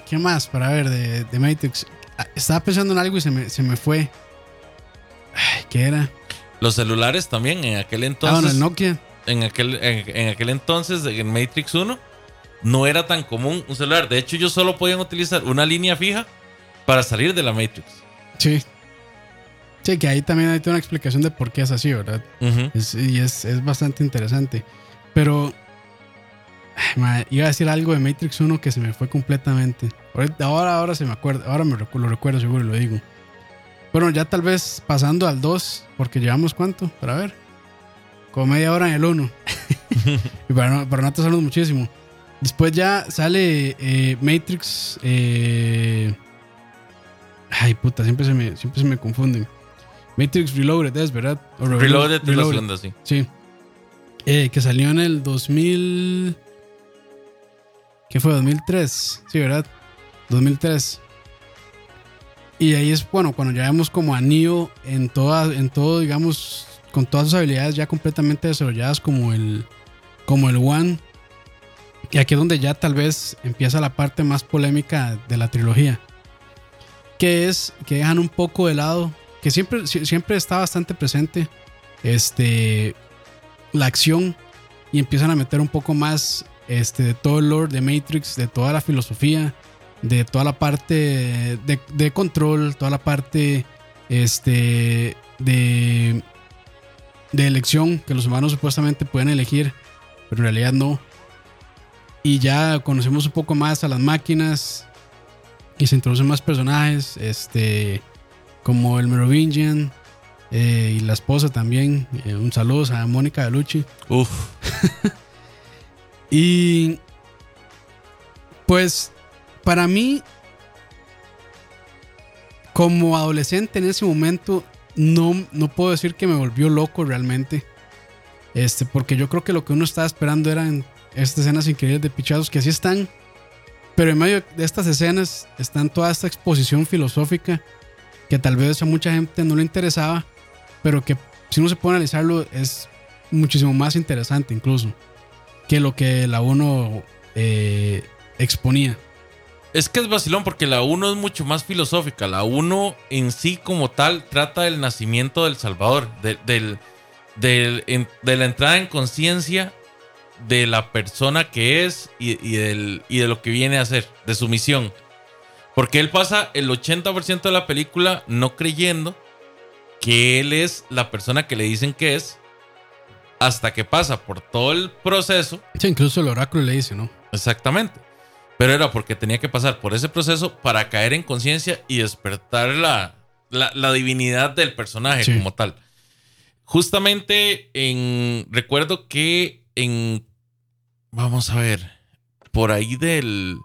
¿qué más para ver de, de Matrix? Ah, Estaba pensando en algo y se me, se me fue. Ay, ¿qué era? Los celulares también en aquel ah, entonces. bueno, el Nokia. en aquel, en, en aquel entonces, en Matrix 1, no era tan común un celular. De hecho, ellos solo podían utilizar una línea fija para salir de la Matrix. Sí. Sí, que ahí también hay toda una explicación de por qué es así, ¿verdad? Es- y es, es bastante interesante. Pero. ay, iba a decir algo de Matrix 1 que se me fue completamente. Ahora, ahora se me acuerda. Ahora me lo recuerdo seguro y lo digo. Bueno, ya tal vez pasando al 2, porque llevamos cuánto, para ver. Como media hora en el 1. y para no, para no atrasarnos muchísimo. Después ya sale eh, Matrix. eh, ay, puta, siempre se me, siempre se me confunden. Matrix Reloaded es, ¿verdad? O Reloaded- Reloaded es la segunda, sí. Sí. Eh, que salió en el 2000. ¿Qué fue? 2003. Sí, ¿verdad? 2003. Y ahí es, bueno, cuando ya vemos como a Neo en, en todo, digamos, con todas sus habilidades ya completamente desarrolladas como el, como el One. Y aquí es donde ya tal vez empieza la parte más polémica de la trilogía. Que es que dejan un poco de lado, que siempre, sie- siempre está bastante presente, este, la acción y empiezan a meter un poco más este, de todo el lore de Matrix, de toda la filosofía, de toda la parte de, de control, toda la parte este, de, de elección que los humanos supuestamente pueden elegir, pero en realidad no. Y ya conocemos un poco más a las máquinas y se introducen más personajes, este, como el Merovingian eh, y la esposa también. Eh, un saludo a Mónica Bellucci. Uf, Y pues para mí, como adolescente en ese momento, no, no puedo decir que me volvió loco realmente. Este, porque yo creo que lo que uno estaba esperando eran estas escenas increíbles de pichados que así están. Pero en medio de estas escenas están toda esta exposición filosófica que tal vez a mucha gente no le interesaba, pero que si uno se puede analizarlo es muchísimo más interesante incluso que lo que la 1 eh, exponía. Es que es vacilón porque la 1 es mucho más filosófica. La 1 en sí como tal trata del nacimiento del Salvador, del, de la entrada en conciencia de la persona que es y, del, y de lo que viene a hacer, de su misión. Porque él pasa el 80% de la película no creyendo que él es la persona que le dicen que es hasta que pasa por todo el proceso. Sí, incluso el oráculo le dice, ¿no? Exactamente. Pero era porque tenía que pasar por ese proceso para caer en conciencia y despertar la, la, divinidad del personaje como tal. Justamente en. Recuerdo que en. Vamos a ver. Por ahí del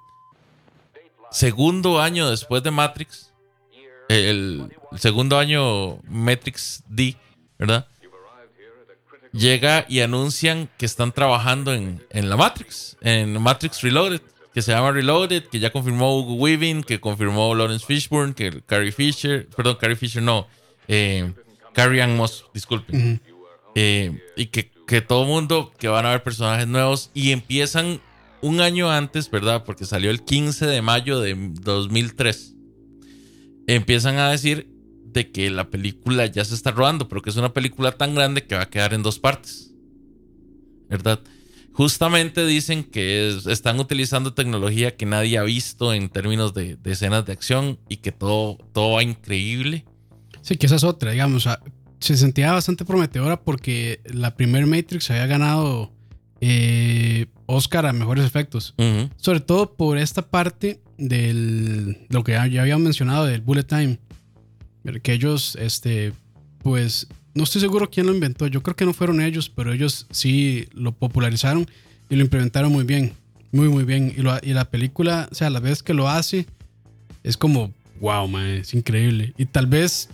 segundo año después de Matrix. El, el segundo año Matrix D, ¿verdad? llega y anuncian que están trabajando en, la Matrix, en Matrix Reloaded, que se llama Reloaded, que ya confirmó Hugo Weaving, que confirmó Lawrence Fishburne, que Carrie Fisher, perdón, Carrie Fisher no, eh, Carrie Ann Moss, disculpen. Eh, y que, que todo mundo, que van a ver personajes nuevos y empiezan un año antes, ¿verdad? Porque salió el 15 de mayo de 2003. Empiezan a decir de que la película ya se está rodando, pero que es una película tan grande que va a quedar en dos partes. ¿Verdad? Justamente dicen que están utilizando tecnología que nadie ha visto en términos de, escenas de acción y que todo, todo va increíble. Sí, que esa es otra, digamos. se sentía bastante prometedora porque la primer Matrix había ganado eh, Oscar a mejores efectos. Sobre todo por esta parte del lo que ya, ya habíamos mencionado del bullet time que ellos, este, pues, no estoy seguro quién lo inventó. Yo creo que no fueron ellos, pero ellos sí lo popularizaron y lo implementaron muy bien. Muy, muy bien. Y, la película, o sea, la vez que lo hace, es como, wow, man, es increíble. Y tal vez,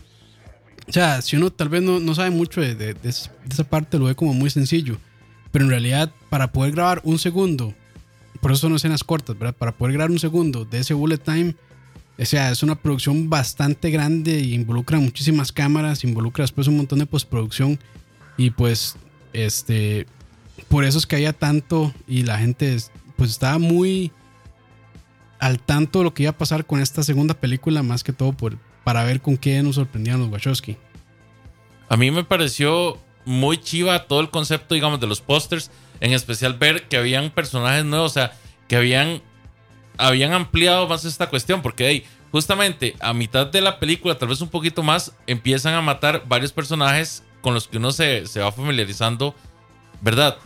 o sea, si uno tal vez no, no sabe mucho de, de, esa parte, lo ve como muy sencillo. Pero en realidad, para poder grabar un segundo, por eso son escenas cortas, ¿verdad? Para poder grabar un segundo de ese bullet time o sea, es una producción bastante grande y involucra muchísimas cámaras, involucra después un montón de postproducción y pues este por eso es que haya tanto y la gente pues estaba muy al tanto de lo que iba a pasar con esta segunda película más que todo por, para ver con qué nos sorprendían los Wachowski. A mí me pareció muy chiva todo el concepto, digamos, de los pósters, en especial ver que habían personajes nuevos, o sea, que habían habían ampliado más esta cuestión, porque justamente a mitad de la película, tal vez un poquito más, empiezan a matar varios personajes con los que uno se, va familiarizando, ¿verdad?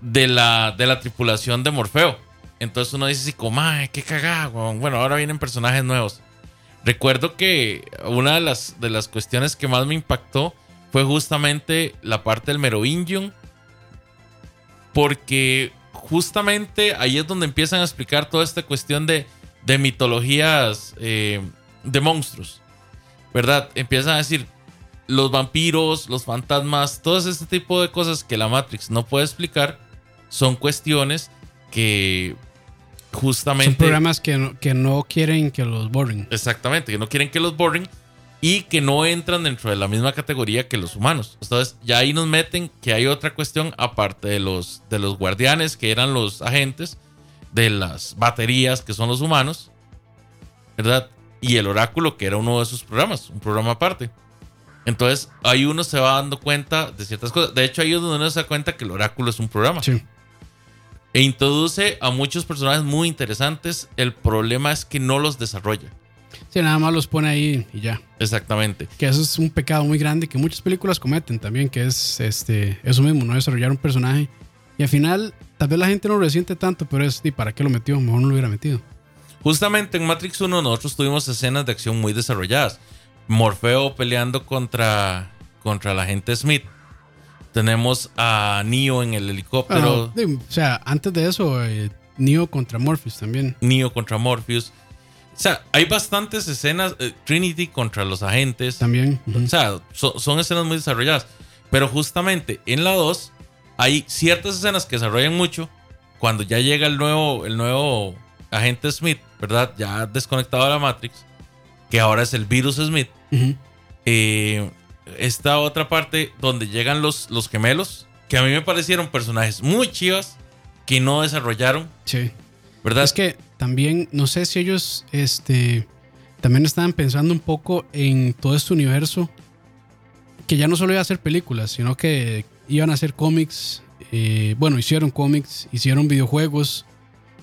De la, de la tripulación de Morfeo. Entonces uno dice así como, qué cagado. Bueno, ahora vienen personajes nuevos. Recuerdo que una de las, de las cuestiones que más me impactó fue justamente la parte del Merovingian. Porque justamente ahí es donde empiezan a explicar toda esta cuestión de, de mitologías eh, de monstruos. ¿Verdad? Empiezan a decir los vampiros, los fantasmas, todo este tipo de cosas que la Matrix no puede explicar son cuestiones que justamente... Son programas que no, que no quieren que los borren. Exactamente, que no quieren que los borren y que no entran dentro de la misma categoría que los humanos. Entonces, ya ahí nos meten que hay otra cuestión aparte de los, de los guardianes, que eran los agentes, de las baterías, que son los humanos, ¿verdad? Y el oráculo, que era uno de esos programas, un programa aparte. Entonces, ahí uno se va dando cuenta de ciertas cosas. De hecho, ahí es donde uno se da cuenta que el oráculo es un programa. Sí. E introduce a muchos personajes muy interesantes. El problema es que no los desarrolla. Sí, nada más los pone ahí y ya. Exactamente. Que eso es un pecado muy grande que muchas películas cometen también, que es este eso mismo, no desarrollar un personaje. Y al final, tal vez la gente no lo resiente tanto, pero es, ¿y para qué lo metió? Mejor no lo hubiera metido. Justamente en Matrix 1 nosotros tuvimos escenas de acción muy desarrolladas. Morfeo peleando contra, contra la gente Smith. Tenemos a Neo en el helicóptero. Ah, o sea, antes de eso, eh, Neo contra Morpheus también. Neo contra Morpheus. O sea, hay bastantes escenas. eh, Trinity contra los agentes. También. ujú. O sea, so- son escenas muy desarrolladas. Pero justamente en la 2 hay ciertas escenas que desarrollan mucho. Cuando ya llega el nuevo, el nuevo agente Smith, ¿verdad? Ya desconectado de la Matrix. Que ahora es el virus Smith. Ujú. Eh, esta otra parte donde llegan los, los gemelos. Que a mí me parecieron personajes muy chivas. Que no desarrollaron, Sí. ¿verdad? Es que también, no sé si ellos este, también estaban pensando un poco en todo este universo que ya no solo iba a hacer películas, sino que iban a hacer cómics. eh, bueno, hicieron cómics, hicieron videojuegos.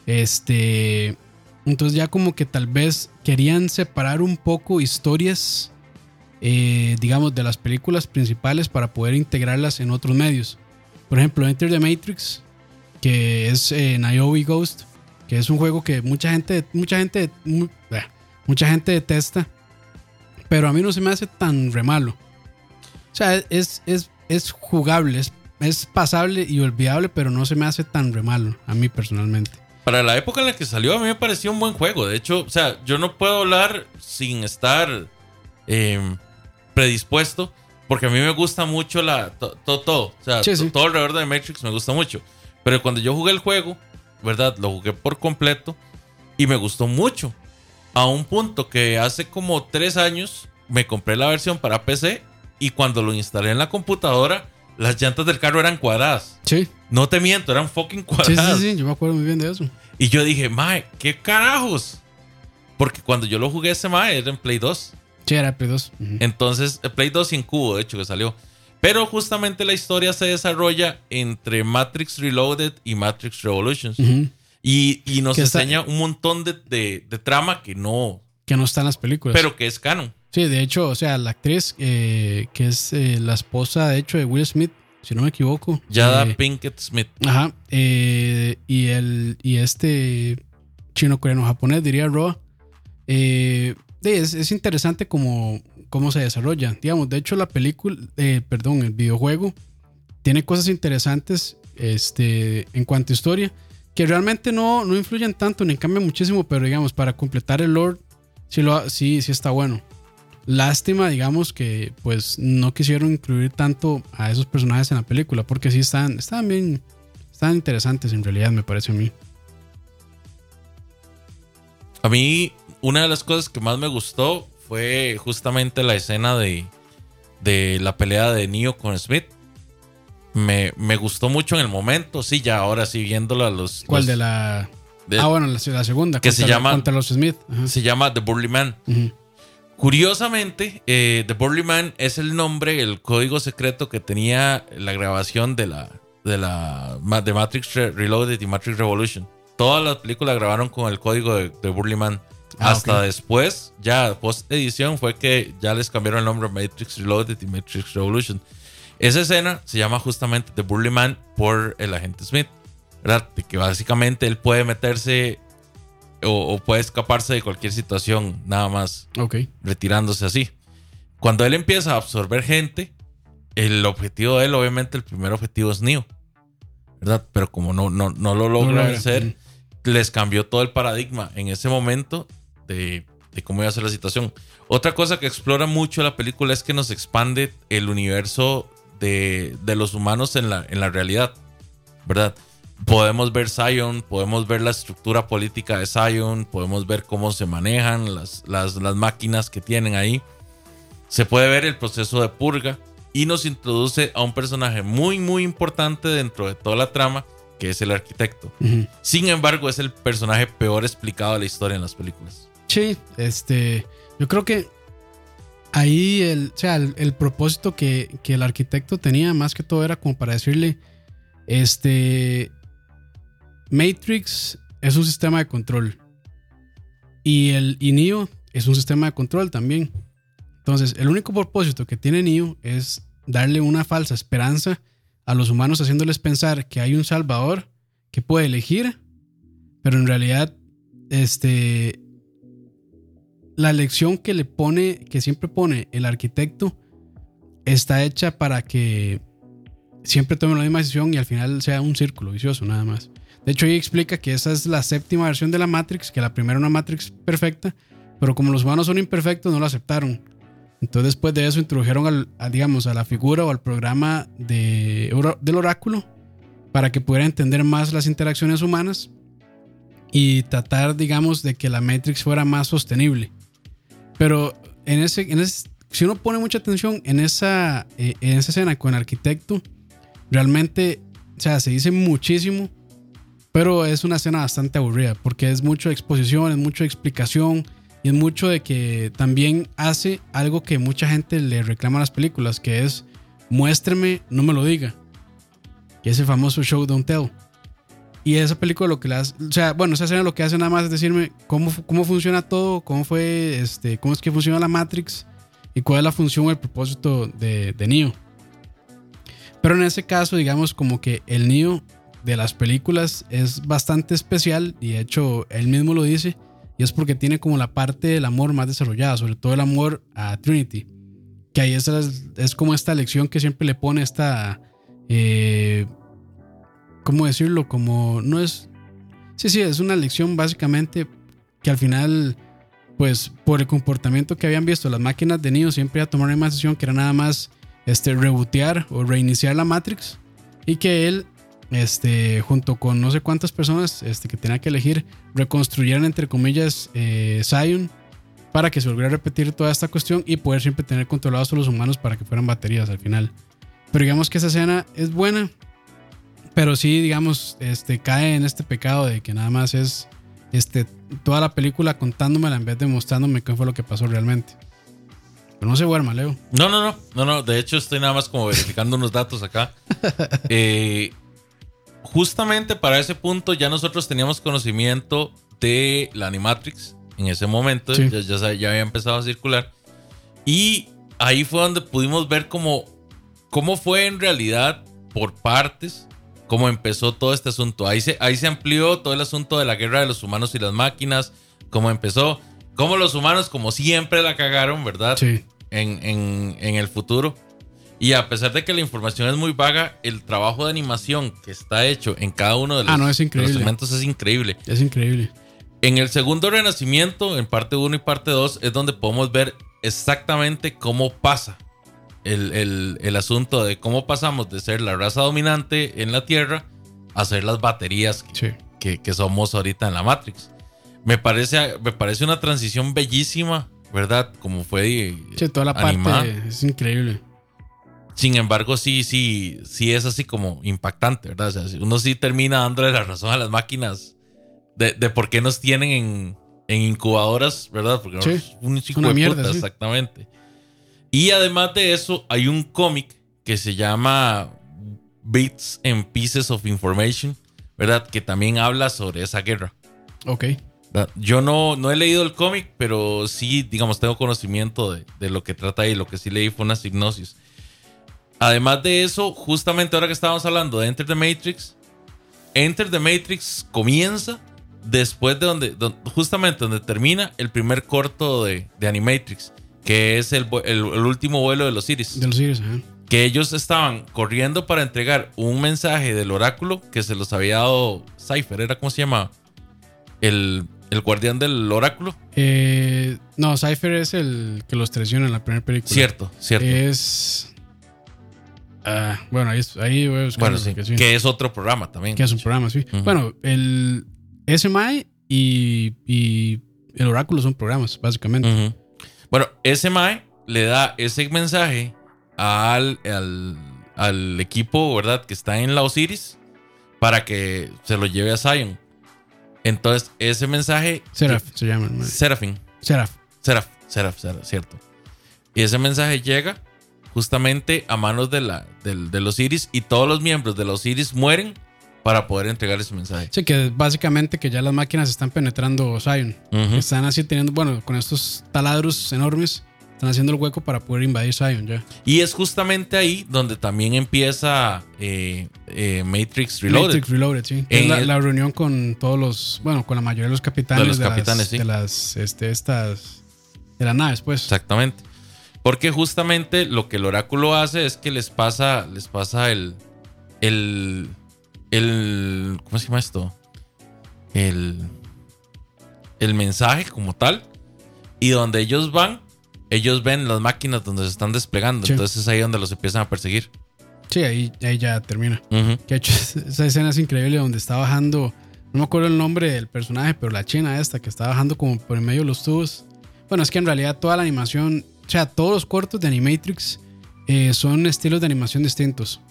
Este, entonces ya como que tal vez querían separar un poco historias, eh, digamos, de las películas principales para poder integrarlas en otros medios. Por ejemplo, Enter the Matrix, que es eh, Niobe Ghost, que es un juego que mucha gente, mucha gente, eh, mucha gente detesta, pero a mí no se me hace tan re malo. O sea, es, es, es jugable, es, es pasable y olvidable, pero no se me hace tan re malo, a mí personalmente. Para la época en la que salió, a mí me pareció un buen juego. De hecho, o sea, yo no puedo hablar sin estar eh, predispuesto, porque a mí me gusta mucho la to- to- todo. O sea, Sí, sí. todo alrededor de Matrix me gusta mucho. Pero cuando yo jugué el juego, ¿verdad? Lo jugué por completo y me gustó mucho. A un punto que hace como tres años me compré la versión para PC y cuando lo instalé en la computadora, las llantas del carro eran cuadradas. Sí, No te miento, eran fucking sí, cuadradas. sí, sí, yo me acuerdo muy bien de eso. Y yo dije, mae, ¿qué carajos? Porque cuando yo lo jugué ese mae era en Play 2. Sí, era Play 2. Ujú. Entonces, eh, Play 2 sin cubo, de hecho, que salió. Pero justamente la historia se desarrolla entre Matrix Reloaded y Matrix Revolutions. Y, y nos está- enseña un montón de, de- de trama que no, Que no está en las películas. pero que es canon. Sí, de hecho, o sea, la actriz eh, que es eh, la esposa, de hecho, de Will Smith, si no me equivoco. Yada eh, Pinkett Smith. Ajá. eh, y el y este chino coreano japonés diría Roa. es, es interesante cómo, cómo se desarrolla. Digamos, de hecho, la película, eh, perdón, el videojuego tiene cosas interesantes este, en cuanto a historia que realmente no, no influyen tanto ni cambian muchísimo, pero digamos, para completar el lore, sí, lo, sí, sí está bueno. Lástima, digamos, que pues no quisieron incluir tanto a esos personajes en la película, porque sí están, están bien, están interesantes en realidad, me parece a mí. A mí, una de las cosas que más me gustó fue justamente la escena de, de la pelea de Neo con Smith. Me, me gustó mucho en el momento, sí, ya ahora sí viéndola los... ¿Cuál los- de la...? de- ah, bueno, la, la segunda. que se llama- Contra los Smith. Ajá. Se llama The Burly Man. Curiosamente, eh, The Burly Man es el nombre, el código secreto que tenía la grabación de la de la de Matrix Re- Reloaded y Matrix Revolution. Todas las películas grabaron con el código de, de Burly Man. Ah, Hasta ok. después, ya post edición, fue que ya les cambiaron el nombre Matrix Reloaded y Matrix Revolution. Esa escena se llama justamente The Burly Man por el agente Smith. ¿Verdad? De que básicamente él puede meterse o, o puede escaparse de cualquier situación, nada más Ok. retirándose así. Cuando él empieza a absorber gente, el objetivo de él, obviamente, el primer objetivo es Neo. ¿Verdad? Pero como no, no, no lo logra logra, hacer, les cambió todo el paradigma en ese momento de, de cómo iba a ser la situación. Otra cosa que explora mucho la película es que nos expande el universo de, de los humanos en la, en la realidad. ¿Verdad? Podemos ver Zion, podemos ver la estructura política de Zion, podemos ver cómo se manejan las, las, las máquinas que tienen ahí. Se puede ver el proceso de purga y nos introduce a un personaje muy, muy importante dentro de toda la trama, que es el arquitecto. Sin embargo, es el personaje peor explicado de la historia en las películas. Sí, este, yo creo que ahí el, o sea, el, propósito que, que el arquitecto tenía más que todo era como para decirle, este, Matrix es un sistema de control y el y Neo es un sistema de control también. Entonces, el único propósito que tiene Neo es darle una falsa esperanza a los humanos haciéndoles pensar que hay un salvador que puede elegir, pero en realidad este la lección que le pone, que siempre pone el arquitecto, está hecha para que siempre tomen la misma decisión y al final sea un círculo vicioso nada más. De hecho, ahí explica que esa es la séptima versión de la Matrix, que la primera era una Matrix perfecta, pero como los humanos son imperfectos, no lo aceptaron. Entonces, después de eso, introdujeron al, a, digamos, a la figura o al programa de, del oráculo para que pudiera entender más las interacciones humanas y tratar, digamos, de que la Matrix fuera más sostenible. Pero en ese, en ese si uno pone mucha atención en esa, eh, en esa escena con el arquitecto, realmente, o sea, se dice muchísimo, pero es una escena bastante aburrida porque es mucho exposición, es mucha explicación y es mucho de que también hace algo que mucha gente le reclama a las películas, que es muéstreme, no me lo diga. Que es el famoso show don't tell. Y esa película lo que le hace, o sea, bueno, esa escena lo que hace nada más es decirme cómo, cómo funciona todo, cómo fue, este, cómo es que funciona la Matrix y cuál es la función o el propósito de, de Neo. Pero en ese caso, digamos como que el Neo de las películas es bastante especial y de hecho él mismo lo dice y es porque tiene como la parte del amor más desarrollada, sobre todo el amor a Trinity. Que ahí es, es como esta lección que siempre le pone esta... Eh, ¿Cómo decirlo? Como no es... Sí, sí, es una lección básicamente que al final, pues por el comportamiento que habían visto las máquinas de Neo, siempre a tomar una decisión que era nada más este, rebotear o reiniciar la Matrix y que él este, junto con no sé cuántas personas este, que tenía que elegir, reconstruyeran, entre comillas, eh, Zion para que se volviera a repetir toda esta cuestión y poder siempre tener controlados a los humanos para que fueran baterías al final. Pero digamos que esa escena es buena, pero sí, digamos, este, cae en este pecado de que nada más es este, toda la película contándomela en vez de mostrándome qué fue lo que pasó realmente. Pero no se duerma, Leo. No, no, no, no, no. De hecho, estoy nada más como verificando unos datos acá. Eh, justamente para ese punto ya nosotros teníamos conocimiento de la Animatrix en ese momento, ya, ya, había empezado a circular. Y ahí fue donde pudimos ver cómo, cómo fue en realidad por partes, cómo empezó todo este asunto. Ahí se, ahí se amplió todo el asunto de la guerra de los humanos y las máquinas, cómo empezó, cómo los humanos como siempre la cagaron, ¿verdad? Sí. En, en, en el futuro. Y a pesar de que la información es muy vaga, el trabajo de animación que está hecho en cada uno de los, ah, es segmentos es increíble. Es increíble. En el segundo renacimiento, en parte 1 y parte 2, es donde podemos ver exactamente cómo pasa el, asunto de cómo pasamos de ser la raza dominante en la Tierra a ser las baterías que, somos ahorita en la Matrix. Me parece, me parece una transición bellísima, ¿verdad? Como fue. Sí, toda la parte es increíble. Sin embargo, sí, sí, sí es así como impactante, ¿verdad? O sea, uno sí termina dándole la razón a las máquinas de, por qué nos tienen en, incubadoras, ¿verdad? Porque sí, un chico de mierda, exactamente. Y además de eso, hay un cómic que se llama Bits and Pieces of Information, ¿verdad? Que también habla sobre esa guerra. Ok. Yo no, no he leído el cómic, pero sí, digamos, tengo conocimiento de, de, lo que trata y lo que sí leí fue una signosis. Además de eso, justamente ahora que estábamos hablando de Enter the Matrix, Enter the Matrix comienza después de donde, justamente donde termina el primer corto de, Animatrix, que es el, último vuelo de los Iris. De los Iris, Que ellos estaban corriendo para entregar un mensaje del oráculo que se los había dado Cypher, ¿era cómo se llama? El, guardián del oráculo. Eh, no, Cypher es el que los traiciona en la primera película. Cierto, cierto. Es. Ah, bueno, ahí, ahí voy a buscar. Bueno, sí, que, es otro programa también. Que es un programa, sí. Bueno, el SMI y, y, el Oráculo son programas, básicamente. Bueno, SMI le da ese mensaje al, al, equipo, ¿verdad? Que está en la Osiris para que se lo lleve a Zion. Entonces, ese mensaje. Seraph se llama. Cierto. Y ese mensaje llega justamente a manos de, la, de, los Iris y todos los miembros de los Iris mueren para poder entregar ese mensaje. Sí, que básicamente que ya las máquinas están penetrando Zion. Están así teniendo, bueno, con estos taladros enormes, están haciendo el hueco para poder invadir Zion ya. Y es justamente ahí donde también empieza eh, eh, Matrix Reloaded. Matrix Reloaded, sí. Es la, reunión con todos los, bueno, con la mayoría de los capitanes de, los capitanes, las, sí. de las, este, estas, de las naves, pues. Exactamente. Porque justamente lo que el oráculo hace es que les pasa, les pasa el, el, el, ¿cómo se llama esto? El, el mensaje como tal. Y donde ellos van, ellos ven las máquinas donde se están desplegando. Sí. Entonces es ahí donde los empiezan a perseguir. Sí, ahí, ahí ya termina. Ujú. Que de hecho, esa escena es increíble donde está bajando. No me acuerdo el nombre del personaje, pero la china esta que está bajando como por en medio de los tubos. Bueno, es que en realidad toda la animación, o sea, todos los cortos de Animatrix eh, son estilos de animación distintos.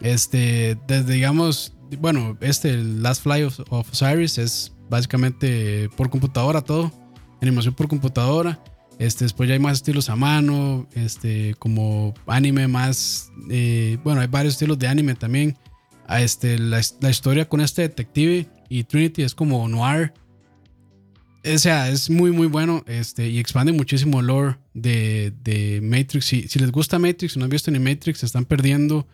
Este, desde digamos, bueno, este, el Last Fly of, of Osiris es básicamente por computadora todo, animación por computadora. Este, después ya hay más estilos a mano, este, como anime más, eh, bueno, hay varios estilos de anime también. A este, la, la historia con este detective y Trinity es como noir. O sea, es muy, muy bueno este, y expande muchísimo el lore de, de Matrix. Si, si les gusta Matrix, no han visto ni Matrix, se están perdiendo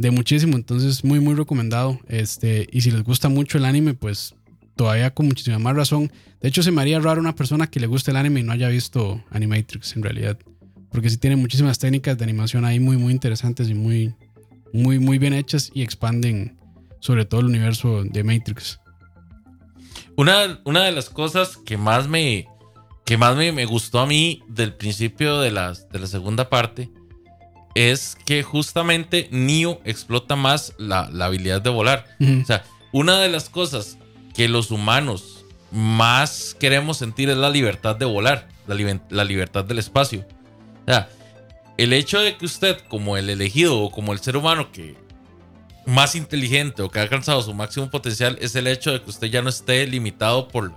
de muchísimo. Entonces, muy, muy recomendado. Este, y si les gusta mucho el anime, pues todavía con muchísima más razón. De hecho, se me haría raro una persona que le guste el anime y no haya visto Animatrix en realidad. Porque sí tiene muchísimas técnicas de animación ahí muy, muy interesantes y muy, muy, muy bien hechas y expanden sobre todo el universo de Matrix. Una, una de las cosas que más me, que más me, me gustó a mí del principio de, las, de la segunda parte es que justamente Neo explota más la, la habilidad de volar. O sea, una de las cosas que los humanos más queremos sentir es la libertad de volar, la, la libertad del espacio. O sea, el hecho de que usted, como el elegido o como el ser humano que más inteligente o que ha alcanzado su máximo potencial, es el hecho de que usted ya no esté limitado por,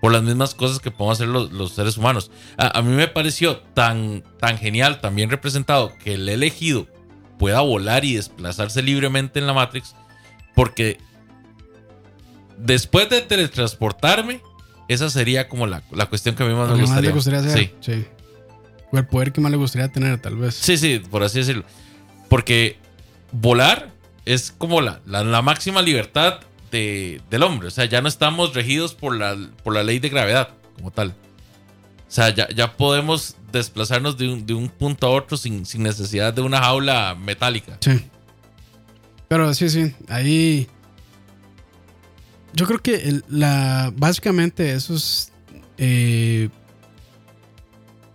por las mismas cosas que podemos hacer los, los seres humanos. A, a mí me pareció tan, tan genial, tan bien representado, que el elegido pueda volar y desplazarse libremente en la Matrix, porque después de teletransportarme, esa sería como la, la cuestión que a mí más me que más gustaría. le gustaría hacer. Sí. Sí. O el poder que más le gustaría tener, tal vez. Sí, sí, por así decirlo. Porque volar es como la, la, la máxima libertad de- del hombre. O sea, ya no estamos regidos por la, por la ley de gravedad como tal. O sea, ya, ya podemos desplazarnos de un, de un punto a otro sin, sin necesidad de una jaula metálica. Sí. Pero sí, sí. Ahí. Yo creo que la, básicamente eso es. eh,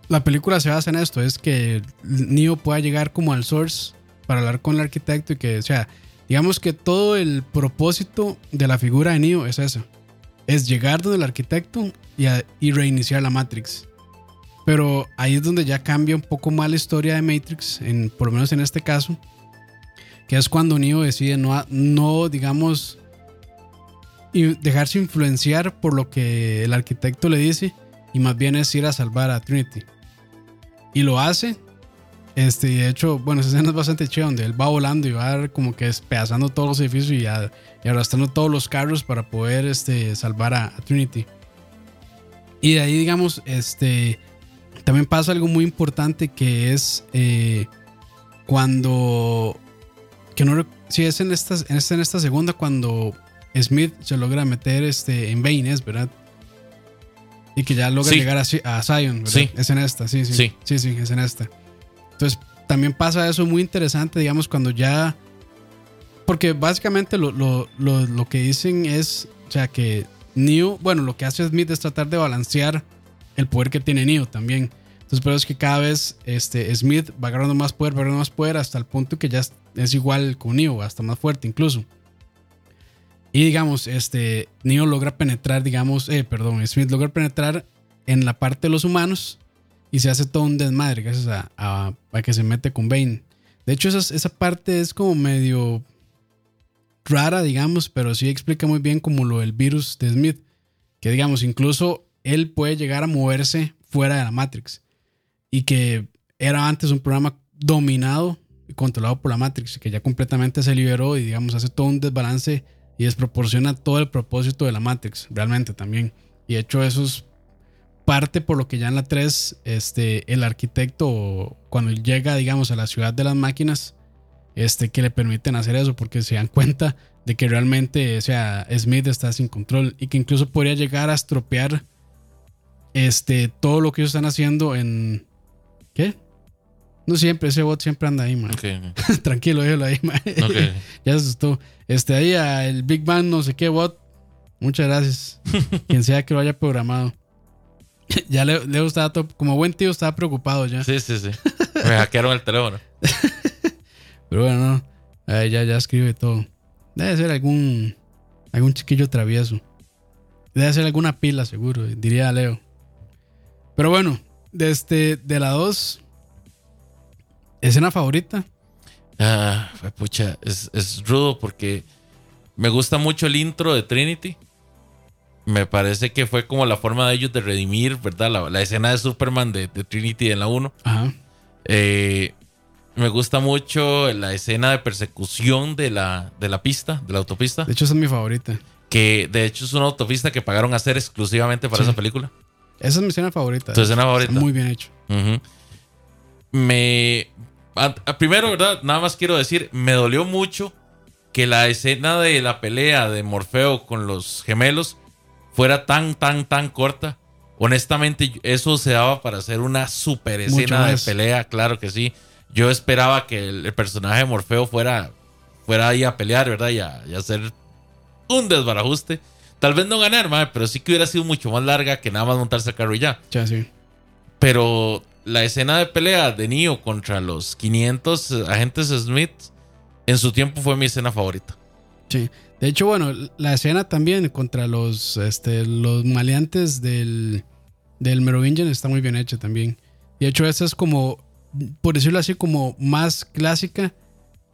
la película se basa en esto: es que Neo pueda llegar como al source para hablar con el arquitecto y que, o sea, digamos que todo el propósito de la figura de Neo es eso: es llegar donde el arquitecto y, reiniciar la Matrix. Pero ahí es donde ya cambia un poco más la historia de Matrix, en, por lo menos en este caso que es cuando Neo decide no, no digamos, y dejarse influenciar por lo que el arquitecto le dice y más bien es ir a salvar a Trinity. Y lo hace. Este, y de hecho, bueno, esa escena es bastante chévere donde él va volando y va como que despedazando todos los edificios y, a- y arrastrando todos los carros para poder este, salvar a, a Trinity. Y de ahí, digamos, este, también pasa algo muy importante que es eh, cuando que no sí es en esta, en esta en esta segunda cuando Smith se logra meter este en Bane es verdad y que ya logra Sí. llegar a, a Zion ¿verdad? Sí. es en esta sí sí Sí. sí sí es en esta entonces también pasa eso muy interesante digamos cuando ya porque básicamente lo, lo, lo, lo que dicen es o sea que Neo bueno lo que hace Smith es tratar de balancear el poder que tiene Neo también entonces, pero es que cada vez este, Smith va agarrando más poder, va agarrando más poder hasta el punto que ya es, igual con Neo, hasta más fuerte incluso. Y digamos, este, Neo logra penetrar, digamos, eh, perdón, Smith logra penetrar en la parte de los humanos y se hace todo un desmadre gracias a, que se mete con Bane. De hecho, esa, esa parte es como medio rara, digamos, pero sí explica muy bien como lo del virus de Smith. Que digamos, incluso él puede llegar a moverse fuera de la Matrix. Y que era antes un programa dominado y controlado por la Matrix, que ya completamente se liberó y digamos hace todo un desbalance y desproporciona todo el propósito de la Matrix, realmente también. Y de hecho eso es parte por lo que ya en la 3, este, el arquitecto, cuando llega, digamos, a la ciudad de las máquinas, este, que le permiten hacer eso, porque se dan cuenta de que realmente, o sea, Smith está sin control y que incluso podría llegar a estropear este, todo lo que ellos están haciendo en... ¿Qué? No siempre, ese bot siempre anda ahí, man. Tranquilo, déjalo ahí, man. Ya se asustó. Este, ahí el Big Bang, no sé qué bot. Muchas gracias. Quien sea que lo haya programado. ya le, le estaba todo- como buen tío, estaba preocupado ya. Sí, sí, sí. Me hackearon el teléfono. Pero bueno, no. Ahí ya, ya escribe todo. Debe ser algún, algún chiquillo travieso. Debe ser alguna pila, seguro, diría Leo. Pero bueno, de, este, de la 2, escena favorita. Ah, pucha, es, es rudo porque me gusta mucho el intro de Trinity. Me parece que fue como la forma de ellos de redimir, ¿verdad? La, la escena de Superman de, de Trinity en la 1. Ajá. Eh, me gusta mucho la escena de persecución de la, de la pista, de la autopista. De hecho, esa es mi favorita. Que de hecho es una autopista que pagaron a hacer exclusivamente para Sí. esa película. Esa es mi escena favorita. Tu escena favorita. Está muy bien hecho. Me. a- a- primero, ¿verdad? Nada más quiero decir, me dolió mucho que la escena de la pelea de Morfeo con los gemelos fuera tan, tan, tan corta. Honestamente, eso se daba para hacer una super escena de pelea, claro que sí. Yo esperaba que el, el personaje de Morfeo fuera, fuera ahí a pelear, ¿verdad? Y a, y a hacer un desbarajuste. Tal vez no ganar, madre, pero sí que hubiera sido mucho más larga que nada más montarse al carro y ya. Ya, sí. Pero la escena de pelea de Neo contra los 500 agentes Smith en su tiempo fue mi escena favorita. Sí. De hecho, bueno, la escena también contra los, este, los maleantes del, del Merovingian está muy bien hecha también. De hecho, esa es como, por decirlo así, como más clásica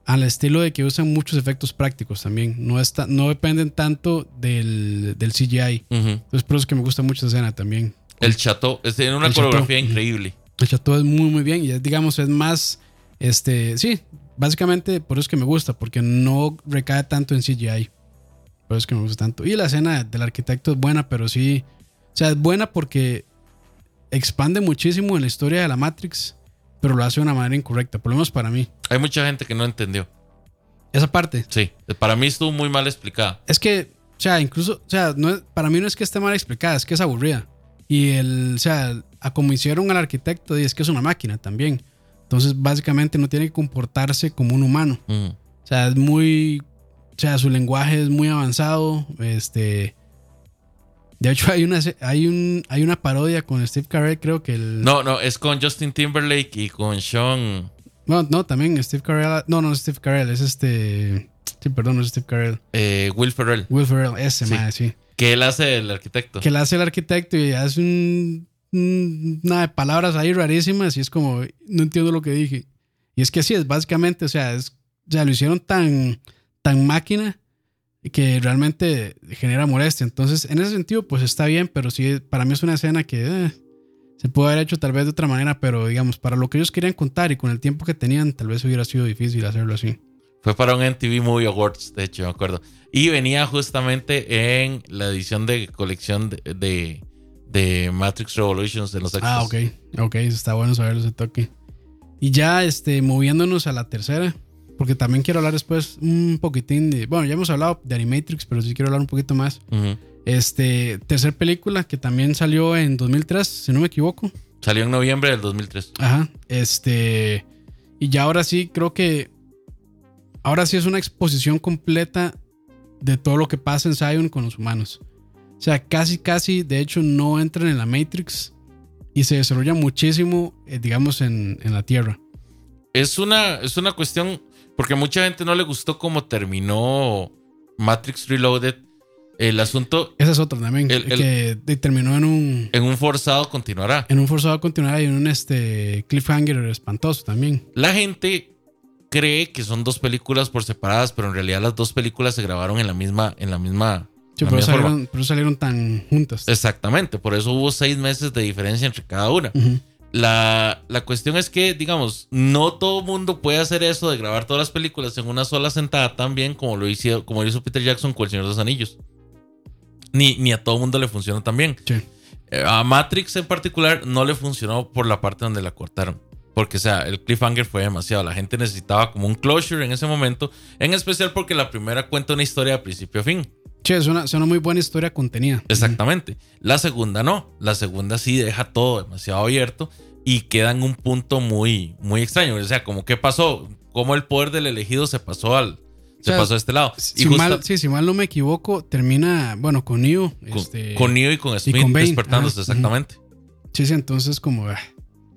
al estilo de que usan muchos efectos prácticos también. No, está, no dependen tanto del, del CGI. Ujú. Entonces, por eso es que me gusta mucho esa escena también. El Chateau, es- tiene una El Chateau. coreografía increíble. El chateau es muy, muy bien. Y es, digamos, es más, este, sí, básicamente por eso es que me gusta, porque no recae tanto en CGI. Por eso es que me gusta tanto. Y la escena del arquitecto es buena, pero sí, o sea, es buena porque expande muchísimo en la historia de la Matrix, pero lo hace de una manera incorrecta, por lo menos para mí. Hay mucha gente que no entendió. Esa parte. Sí, para mí estuvo muy mal explicada. Es que, o sea, incluso, o sea, no es- para mí no es que esté mal explicada, es que es aburrida. Y el, o sea, a como hicieron al arquitecto, y es que es una máquina también. Entonces, básicamente no tiene que comportarse como un humano. O sea, es muy, o sea, su lenguaje es muy avanzado. Este, de hecho, hay una, hay un, hay una parodia con Steve Carell, creo que el, No, no, es con Justin Timberlake y con Sean. no, no, también Steve Carell, no, no es Steve Carell, es este, sí, perdón, no es Steve Carell, eh, Will Ferrell, Will Ferrell, ese, Sí. sí. que él hace el arquitecto. que la hace el arquitecto y hace un- una de palabras ahí rarísimas y es como, no entiendo lo que dije. Y es que sí, es básicamente, o sea, es, lo hicieron tan, tan máquina que realmente genera molestia. Entonces, en ese sentido, pues está bien, pero sí, para mí es una escena que eh, se puede haber hecho tal vez de otra manera, pero digamos, para lo que ellos querían contar y con el tiempo que tenían, tal vez hubiera sido difícil hacerlo así. Fue para un MTV Movie Awards, de hecho, me acuerdo. Y venía justamente en la edición de colección de, de Matrix Revolutions de los Ah, ok, ok, está bueno saberlo ese toque. Y ya este, moviéndonos a la tercera, porque también quiero hablar después un poquitín de. Bueno, ya hemos hablado de Animatrix, pero sí quiero hablar un poquito más. Ujú. Este, tercer película que también salió en 2003, si no me equivoco. Salió en noviembre del 2003. Ajá, este. Y ya ahora sí, creo que. Ahora sí es una exposición completa de todo lo que pasa en Zion con los humanos. O sea, casi, casi, de hecho, no entran en la Matrix y se desarrolla muchísimo, eh, digamos, en, en la Tierra. Es una, es una cuestión, porque a mucha gente no le gustó cómo terminó Matrix Reloaded. El asunto Esa es otra también, El- que terminó en un, en un forzado continuará. en un forzado a continuar y en un este, cliffhanger espantoso también. La gente cree que son dos películas por separadas, pero en realidad las dos películas se grabaron en la misma, en la misma, Sí, forma. salieron, por eso salieron tan juntas. Exactamente, por eso hubo seis meses de diferencia entre cada una. Ujú. La, la cuestión es que, digamos, no todo mundo puede hacer eso de grabar todas las películas en una sola sentada tan bien como lo hizo, como lo hizo Peter Jackson con El Señor de los Anillos. Ni, ni a todo mundo le funciona tan bien. Sí. Eh, A Matrix en particular no le funcionó por la parte donde la cortaron. Porque, o sea, el cliffhanger fue demasiado. La gente necesitaba como un closure en ese momento. En especial porque la primera cuenta una historia de principio a fin. Una, es una muy buena historia contenida. Exactamente. La segunda no. La segunda sí deja todo demasiado abierto. y quedan un punto muy, muy extraño. O sea, como qué pasó, cómo el poder del elegido se pasó al, se pasó a este lado. Si mal, sí, si mal no me equivoco, termina, bueno, con Neo. Con, este, con Neo y con Smith despertándose, exactamente. Sí, sí, entonces como... Ah,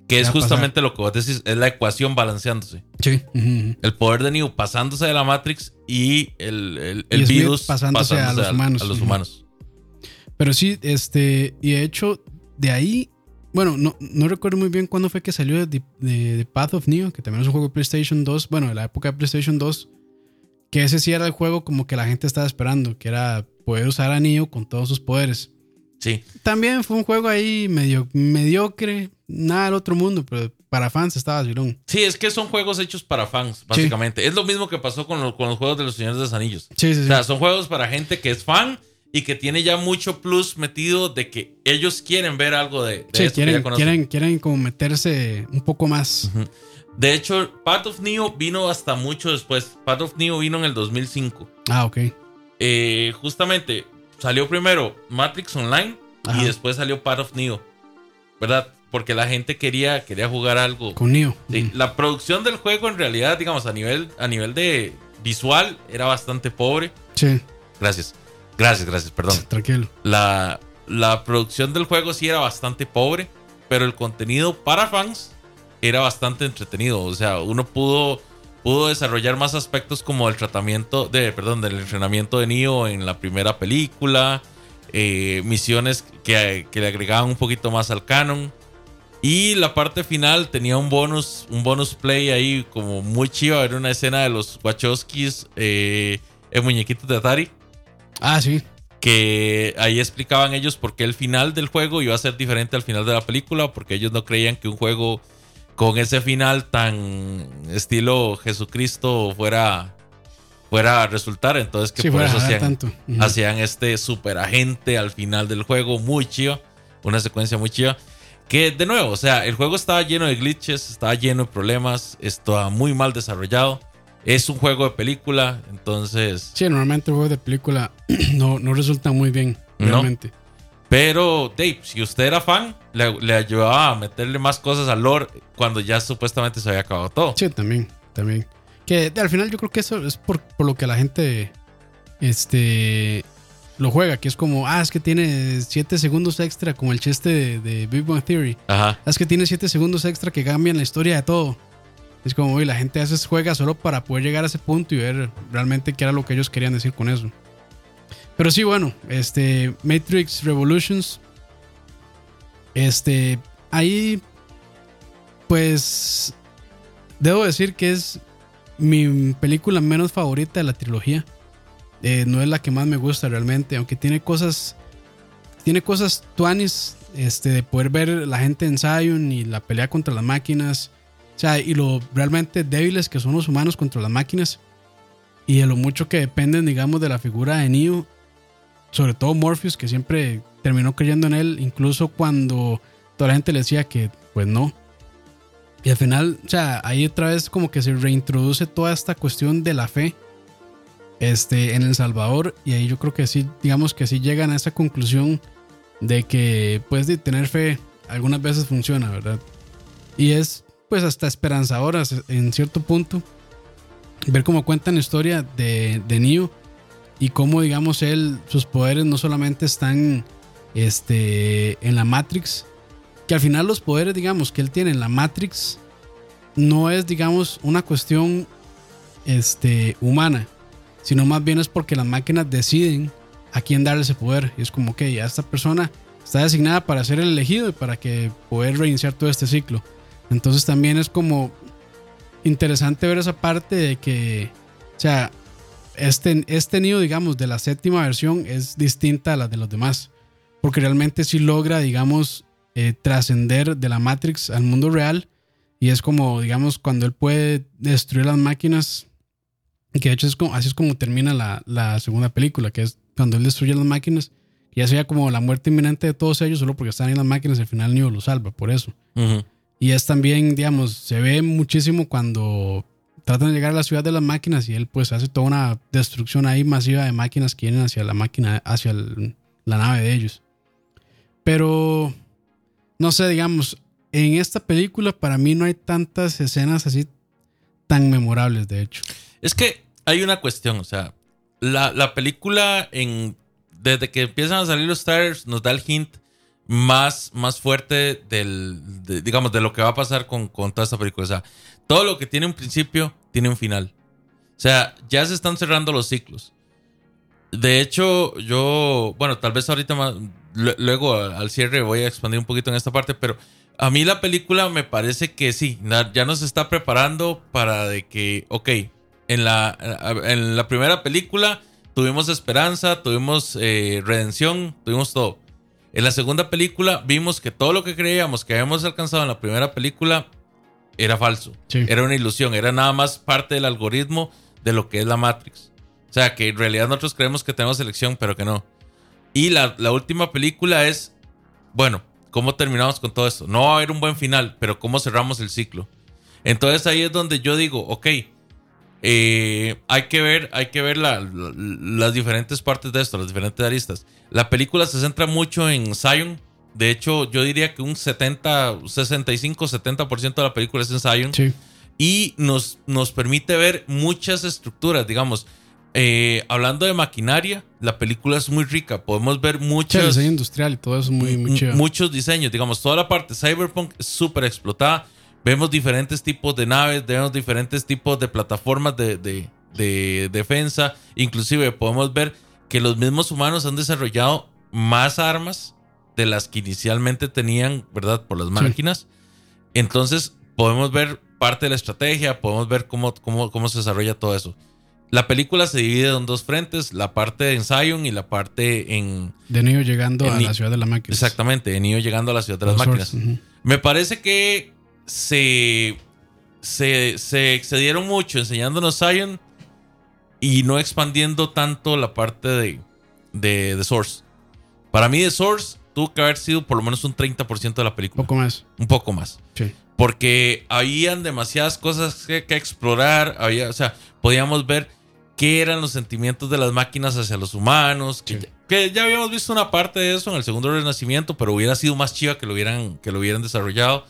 que es justamente lo que vos decís, es la ecuación balanceándose. Sí. El poder de Neo pasándose de la Matrix y el, el, virus pasándose, a los humanos. A los humanos. Pero sí, este, y de hecho, de ahí, bueno, no, no recuerdo muy bien cuándo fue que salió de, de, Path of Neo, que también es un juego de PlayStation 2, bueno, de la época de PlayStation 2, que ese sí era el juego como que la gente estaba esperando, que era poder usar a Neo con todos sus poderes. Sí. También fue un juego ahí medio mediocre, nada del otro mundo, pero para fans estaba virón. Sí, es que son juegos hechos para fans, básicamente. Es lo mismo que pasó con, con, los juegos de los Señores de los Anillos. Sí, sí, o sea, son juegos para gente que es fan y que tiene ya mucho plus metido de que ellos quieren ver algo de, de sí, quieren, quieren, quieren como meterse un poco más. De hecho, Path of Neo vino hasta mucho después. Path of Neo vino en el 2005. Ah, ok. Eh, justamente salió primero Matrix Online y después salió Path of Neo. ¿Verdad? Porque la gente quería, quería jugar algo. Con Neo. Sí, La producción del juego en realidad, digamos, a nivel, a nivel de visual era bastante pobre. Sí. Gracias. Gracias, gracias, perdón. Tranquilo. La, la producción del juego sí era bastante pobre, pero el contenido para fans era bastante entretenido. O sea, uno pudo, pudo desarrollar más aspectos como el tratamiento de, perdón, del entrenamiento de Neo en la primera película, eh, misiones que, le agregaban un poquito más al canon. Y la parte final tenía un bonus, un bonus play ahí como muy chido. Era una escena de los Wachowskis eh, en muñequitos de Atari. Ah, sí. Que ahí explicaban ellos por qué el final del juego iba a ser diferente al final de la película, porque ellos no creían que un juego con ese final tan estilo Jesucristo fuera fuera a resultar. Entonces que por eso hacían, hacían, este super agente al final del juego, muy chido. Una secuencia muy chida. Que de nuevo, o sea, el juego estaba lleno de glitches, estaba lleno de problemas, estaba muy mal desarrollado. Es un juego de película, entonces... Sí, normalmente el juego de película no, no resulta muy bien, realmente. Pero, Dave, si usted era fan, le, ayudaba a meterle más cosas al lore cuando ya supuestamente se había acabado todo. Sí, también, también. Que al final yo creo que eso es por, lo que la gente este, lo juega, que es como, ah, es que tiene 7 segundos extra, como el chiste de, Big Bang Theory. Ajá. Es que tiene 7 segundos extra que cambian la historia de todo. Es como, uy, la gente a veces juega solo para poder llegar a ese punto y ver realmente qué era lo que ellos querían decir con eso. Pero sí, bueno, este Matrix Revolutions. Este, ahí, pues, debo decir que es mi película menos favorita de la trilogía. Eh, no es la que más me gusta realmente, aunque tiene cosas, tiene cosas tuanis, este, de poder ver la gente en Zion y la pelea contra las máquinas. O sea, y lo realmente débiles que son los humanos contra las máquinas. Y de lo mucho que dependen, digamos, de la figura de Neo sobre todo Morpheus, que siempre terminó creyendo en él, incluso cuando toda la gente le decía que pues no. Y al final, o sea, ahí otra vez como que se reintroduce toda esta cuestión de la fe este, en El Salvador. Y ahí yo creo que sí, digamos que sí llegan a esa conclusión de que pues de tener fe algunas veces funciona, ¿verdad? Y es pues hasta esperanzadora en cierto punto ver cómo cuentan la historia de, de Neo y cómo, digamos, él, sus poderes no solamente están este, en la Matrix, que al final los poderes, digamos, que él tiene en la Matrix no es, digamos, una cuestión este, humana, sino más bien es porque las máquinas deciden a quién darle ese poder. Y es como que ya esta persona está designada para ser el elegido y para que poder reiniciar todo este ciclo. Entonces también es como interesante ver esa parte de que, o sea, este, este nido, digamos, de la séptima versión es distinta a la de los demás. Porque realmente sí logra, digamos, eh, trascender de la Matrix al mundo real. Y es como, digamos, cuando él puede destruir las máquinas. Que de hecho es como, así es como termina la, segunda película, que es cuando él destruye las máquinas. Ya sería como la muerte inminente de todos ellos, solo porque están en las máquinas. Al final Neo lo salva, por eso. Y es también, digamos, se ve muchísimo cuando tratan de llegar a la ciudad de las máquinas y él pues hace toda una destrucción ahí masiva de máquinas que vienen hacia la máquina, hacia la nave de ellos. Pero, no sé, digamos, en esta película para mí no hay tantas escenas así tan memorables, de hecho. Es que hay una cuestión, o sea, la, la película en desde que empiezan a salir los stars nos da el hint más, más fuerte del, de, digamos, de lo que va a pasar con, con toda esta película. O sea, todo lo que tiene un principio tiene un final. O sea, ya se están cerrando los ciclos. De hecho, yo, bueno, tal vez ahorita más, luego al cierre voy a expandir un poquito en esta parte, pero a mí la película me parece que sí, ya nos está preparando para de que, ok, en la, en la primera película tuvimos esperanza, tuvimos eh, redención, tuvimos todo. En la segunda película vimos que todo lo que creíamos que habíamos alcanzado en la primera película era falso. Era una ilusión, era nada más parte del algoritmo de lo que es la Matrix. O sea, que en realidad nosotros creemos que tenemos elección, pero que no. Y la, la última película es, bueno, ¿cómo terminamos con todo esto? No va a haber un buen final, pero ¿cómo cerramos el ciclo? Entonces ahí es donde yo digo, ok, eh, hay que ver, hay que ver las diferentes partes de esto, las diferentes aristas. La película se centra mucho en Zion. De hecho, yo diría que un 70, 65, 70% de la película es en Zion. Y nos, nos permite ver muchas estructuras, digamos. Eh, hablando de maquinaria, la película es muy rica. Podemos ver muchos. diseño industrial y todo eso muy, muy Muchos diseños, digamos, toda la parte cyberpunk es súper explotada Vemos diferentes tipos de naves, vemos diferentes tipos de plataformas de, defensa. Inclusive podemos ver que los mismos humanos han desarrollado más armas de las que inicialmente tenían, ¿verdad? Por las máquinas. Entonces podemos ver parte de la estrategia, podemos ver cómo, cómo, cómo se desarrolla todo eso. La película se divide en dos frentes, la parte de Zion y la parte en... De Neo llegando a la ciudad de las máquinas. Exactamente, de Neo llegando a la ciudad de las máquinas. Me parece que se, se, excedieron mucho enseñándonos Zion y no expandiendo tanto la parte de, de, Source. Para mí, The Source tuvo que haber sido por lo menos un 30% de la película. Un poco más. Un poco más. Sí. Porque habían demasiadas cosas que, explorar. Había, o sea, podíamos ver qué eran los sentimientos de las máquinas hacia los humanos. Que, ya, que, ya, habíamos visto una parte de eso en el segundo renacimiento, pero hubiera sido más chiva que lo hubieran, que lo hubieran desarrollado.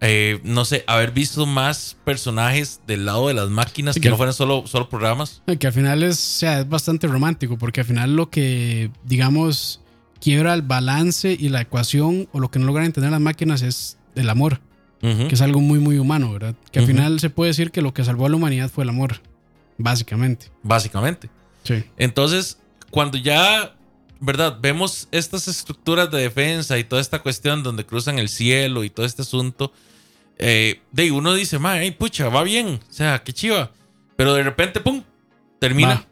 Eh, no sé, haber visto más personajes del lado de las máquinas que, no fueran solo, solo programas. Que al final es, sea, es bastante romántico, porque al final lo que, digamos, quiebra el balance y la ecuación, o lo que no logran entender las máquinas es el amor, que es algo muy, muy humano, ¿verdad? Que al final se puede decir que lo que salvó a la humanidad fue el amor, básicamente. Básicamente. Sí. Entonces, cuando ya ¿verdad? Vemos estas estructuras de defensa y toda esta cuestión donde cruzan el cielo y todo este asunto eh, de uno dice, ay, pucha, va bien, o sea, qué chiva. Pero de repente, pum, termina.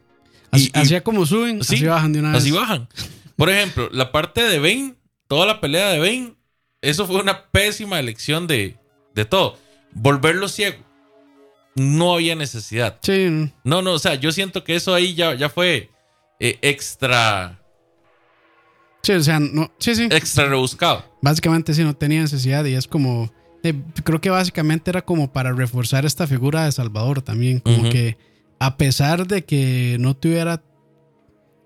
Así, como suben, así bajan de una vez. Así bajan. Por ejemplo, la parte de Bane, toda la pelea de Bane, eso fue una pésima elección de, de todo. Volverlo ciego. No había necesidad. Sí. No, no, o sea, yo siento que eso ahí ya, ya fue eh, extra. Sí, o sea, no. Sí, sí. Extra rebuscado. Básicamente sí, no tenía necesidad y es como creo que básicamente era como para reforzar esta figura de Salvador también, como que a pesar de que no tuviera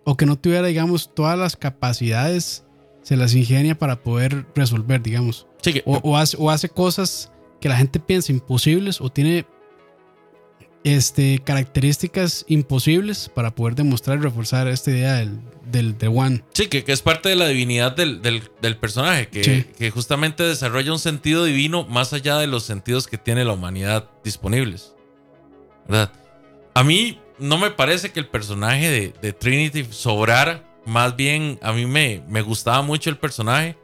o que no tuviera, digamos, todas las capacidades, se las ingenia para poder resolver, digamos. o, hace, o hace cosas que la gente piensa imposibles o tiene este, características imposibles para poder demostrar y reforzar esta idea del, del, de One. Sí, que, que, es parte de la divinidad del, del, personaje, que, que, justamente desarrolla un sentido divino más allá de los sentidos que tiene la humanidad disponibles. ¿Verdad? A mí no me parece que el personaje de, de Trinity sobrara. Más bien, a mí me, me gustaba mucho el personaje.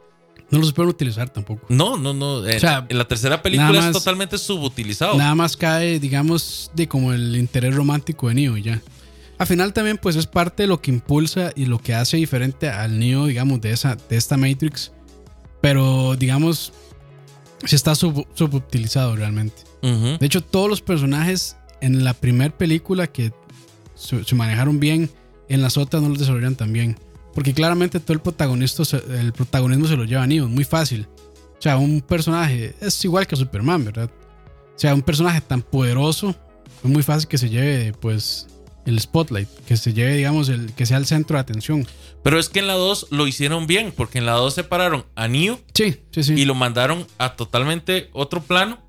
No los pueden utilizar tampoco. No, no, no. En, en la tercera película es totalmente subutilizado. Nada más cae, digamos, de como el interés romántico de Neo ya. Al final también pues es parte de lo que impulsa y lo que hace diferente al Neo, digamos, de, esa, de esta Matrix. Pero, digamos, se está subutilizado realmente. De hecho, todos los personajes en la primera película que se, manejaron bien, en las otras no los desarrollan tan bien. Porque claramente todo el, protagonista, el protagonismo se lo lleva a Neo, muy fácil. O sea, un personaje es igual que Superman, ¿verdad? O sea, un personaje tan poderoso, es muy fácil que se lleve, pues, el spotlight, que se lleve, digamos, el, que sea el centro de atención. Pero es que en la 2 lo hicieron bien, porque en la 2 separaron a Neo Sí, sí, sí. y lo mandaron a totalmente otro plano.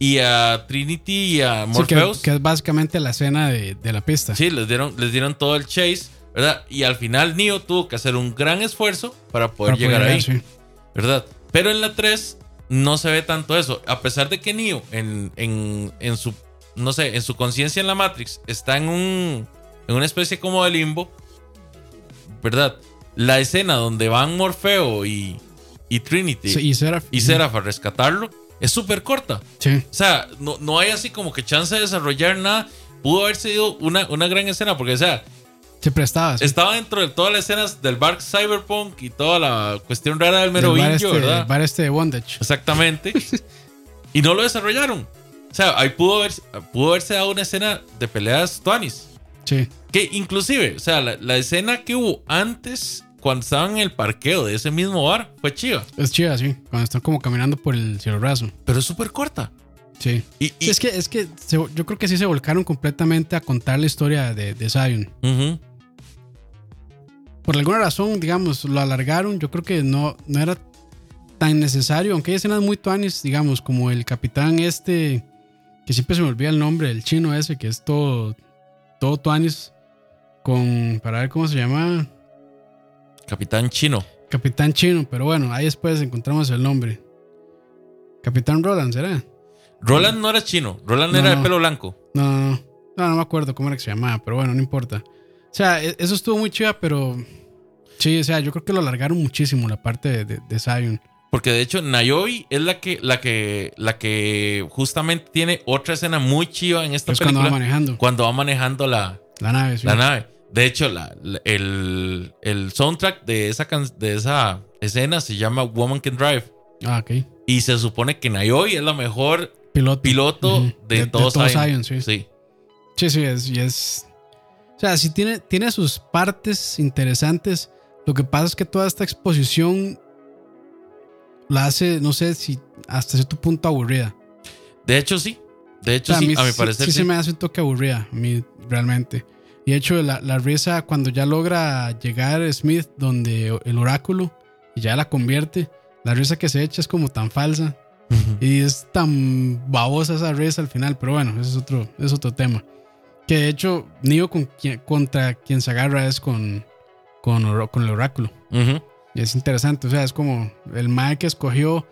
Y a Trinity y a Sí, que, Morpheus. que es básicamente la escena de, de la pista. Sí, les dieron, les dieron todo el chase, ¿verdad? Y al final Neo tuvo que hacer un gran esfuerzo para poder para llegar ahí, sí. ¿verdad? Pero en la 3 no se ve tanto eso. A pesar de que Neo en, en, en su, no sé, en su conciencia en la Matrix está en un, en una especie como de limbo, ¿verdad? La escena donde van Morfeo y, y Trinity Sí, y Seraph. y Seraph a rescatarlo es súper corta. Sí, O sea, no, no hay así como que chance de desarrollar nada. Pudo haber sido una, una gran escena, porque, o sea, se prestaba. sí. estaba dentro de todas las escenas del bar cyberpunk y toda la cuestión rara del merovingio, este, ¿verdad? bar este de bondage. Exactamente. y no lo desarrollaron. O sea, ahí pudo, haber, pudo haberse dado una escena de peleas tuanis. Sí. Que inclusive, o sea, la, la escena que hubo antes, cuando estaban en el parqueo de ese mismo bar, fue chiva. Es chida, sí. Cuando están como caminando por el cielo raso. Pero es súper corta. Sí. Y, es que, es que se- yo creo que sí se volcaron completamente a contar la historia de, de Zion. Ujú. Por alguna razón, digamos, lo alargaron. Yo creo que no, no era tan necesario, aunque hay escenas muy tuanis, digamos, como el capitán este, que siempre se me olvida el nombre, el chino ese, que es todo, todo tuanis, con, para ver cómo se llama, Capitán Chino. Capitán Chino, pero bueno, ahí después encontramos el nombre. Capitán Roland, ¿será? Roland no era chino, Roland No, era de pelo blanco. No, no, no. No, no me acuerdo cómo era que se llamaba, pero bueno, no importa. O sea, e- eso estuvo muy chida, pero sí, o sea, yo creo que lo alargaron muchísimo la parte de, de, de Zion. Porque de hecho, Nayobi es la que, la que, la que justamente tiene otra escena muy chiva en esta es cuando película. va manejando cuando va manejando la, la nave. sí. la nave. De hecho, la- la- el, el soundtrack de esa, de esa escena se llama Woman Can Drive. Ah, ok. Y se supone que Nayobi es la mejor Piloto. piloto Ujú. de, todos todo Zion. Zion, sí. Sí. Sí, sí, es, y es. O sea, sí tiene, tiene sus partes interesantes. Lo que pasa es que toda esta exposición la hace, no sé si hasta cierto punto aburrida. De hecho, sí. De hecho, O sea, sí. A mi sí- parecer, sí, sí. se me hace un toque aburrida, a mí realmente. Y de hecho, la, la risa cuando ya logra llegar Smith donde el oráculo y ya la convierte, la risa que se echa es como tan falsa y es tan babosa esa risa al final. Pero bueno, ese es otro, es otro tema. Que de hecho, Neo con quien- contra quien se agarra es con, con, el oráculo. Y es interesante, o sea, es como el Mae que escogió. O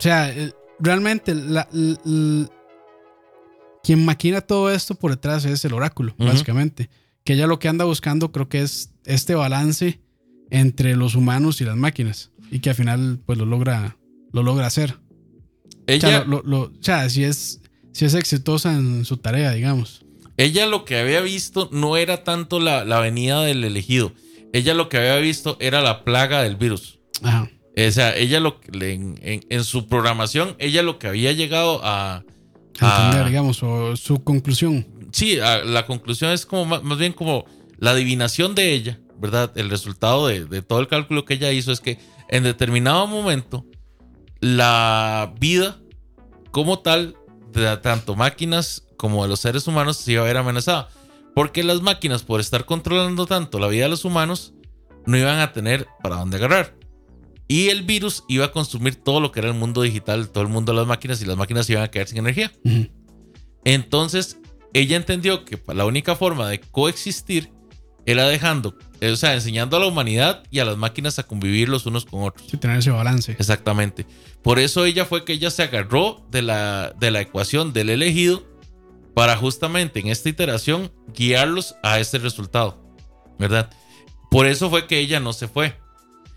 sea, realmente la- quien maquina todo esto por detrás es el oráculo, básicamente. Que ella lo que anda buscando creo que es este balance entre los humanos y las máquinas. Y que al final pues lo logra, lo logra hacer. O Ella, sea, lo- lo- o sea, si es, si es exitosa en su tarea, digamos. ella lo que había visto no era tanto la, la venida del elegido. Ella lo que había visto era la plaga del virus. Ajá. O sea, ella lo en, en- en su programación, ella lo que había llegado a. A entender, digamos, o su conclusión. sí, a- la conclusión es como más, más bien como la adivinación de ella, ¿verdad? El resultado de, de todo el cálculo que ella hizo es que en determinado momento la vida como tal de tanto máquinas como de los seres humanos se iba a ver amenazada. Porque las máquinas, por estar controlando tanto la vida de los humanos, no iban a tener para dónde agarrar. Y el virus iba a consumir todo lo que era el mundo digital, todo el mundo de las máquinas, y las máquinas iban a quedar sin energía. Entonces, ella entendió que la única forma de coexistir era dejando, eh, o sea, enseñando a la humanidad y a las máquinas a convivir los unos con otros. Sí, tener ese balance. Exactamente. Por eso ella fue que ella se agarró de la, de la ecuación del elegido para justamente en esta iteración guiarlos a este resultado. ¿Verdad? Por eso fue que ella no se fue.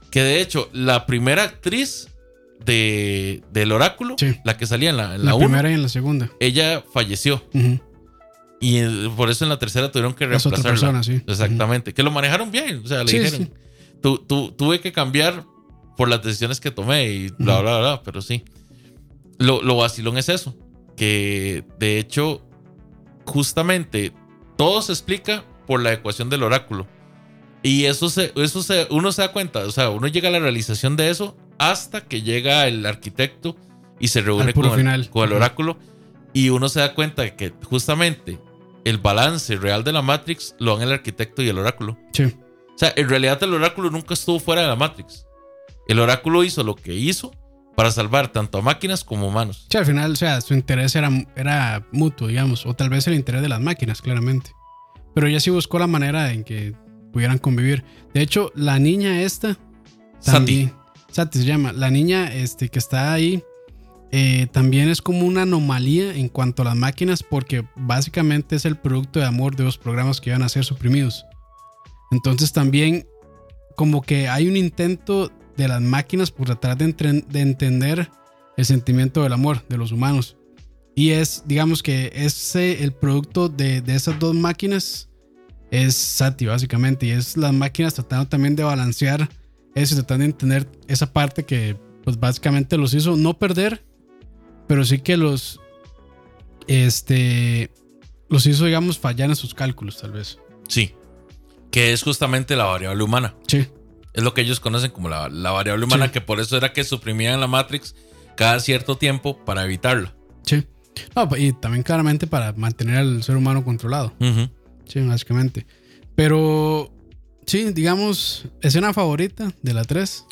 Que de hecho, la primera actriz de, del oráculo, Sí. la que salía en la, en La, la 1, primera y en la segunda. ella falleció. Ujú. Y eh, por eso en la tercera tuvieron que Es otra reemplazarla. persona, sí. Exactamente. Que lo manejaron bien. O sea, le Sí, dijeron. sí. Tu- tu- tuve que cambiar por las decisiones que tomé y bla, Ujú. bla, bla. Pero sí. Lo, lo vacilón es eso. Que de hecho, justamente todo se explica por la ecuación del oráculo. Y eso se, eso se, uno se da cuenta. O sea, uno llega a la realización de eso hasta que llega el arquitecto y se reúne con el, final. con el oráculo. Y uno se da cuenta de que justamente el balance real de la Matrix lo dan el arquitecto y el oráculo. Sí. O sea, en realidad el oráculo nunca estuvo fuera de la Matrix. El oráculo hizo lo que hizo para salvar tanto a máquinas como humanos. Sí, al final, o sea, su interés era, era mutuo, digamos, o tal vez el interés de las máquinas, claramente. Pero ella sí buscó la manera en que pudieran convivir. De hecho, la niña esta, también, Sati se llama, la niña este, que está ahí, eh, también es como una anomalía en cuanto a las máquinas, porque básicamente es el producto de amor de los programas que iban a ser suprimidos. Entonces también como que hay un intento de las máquinas por tratar de, entender el sentimiento del amor de los humanos. Y es, digamos que ese, el producto de, de esas dos máquinas es Sati, básicamente. Y es las máquinas tratando también de balancear eso, tratando de entender esa parte que, pues básicamente los hizo no perder, pero sí que los, este, los hizo, digamos, fallar en sus cálculos, tal vez. Sí. Que es justamente la variable humana. Sí. Es lo que ellos conocen como la, la variable humana, Sí. que por eso era que suprimían la Matrix cada cierto tiempo para evitarla. Sí. No, y también claramente para mantener al ser humano controlado. Sí, básicamente. Pero, sí, digamos, escena favorita de la 3.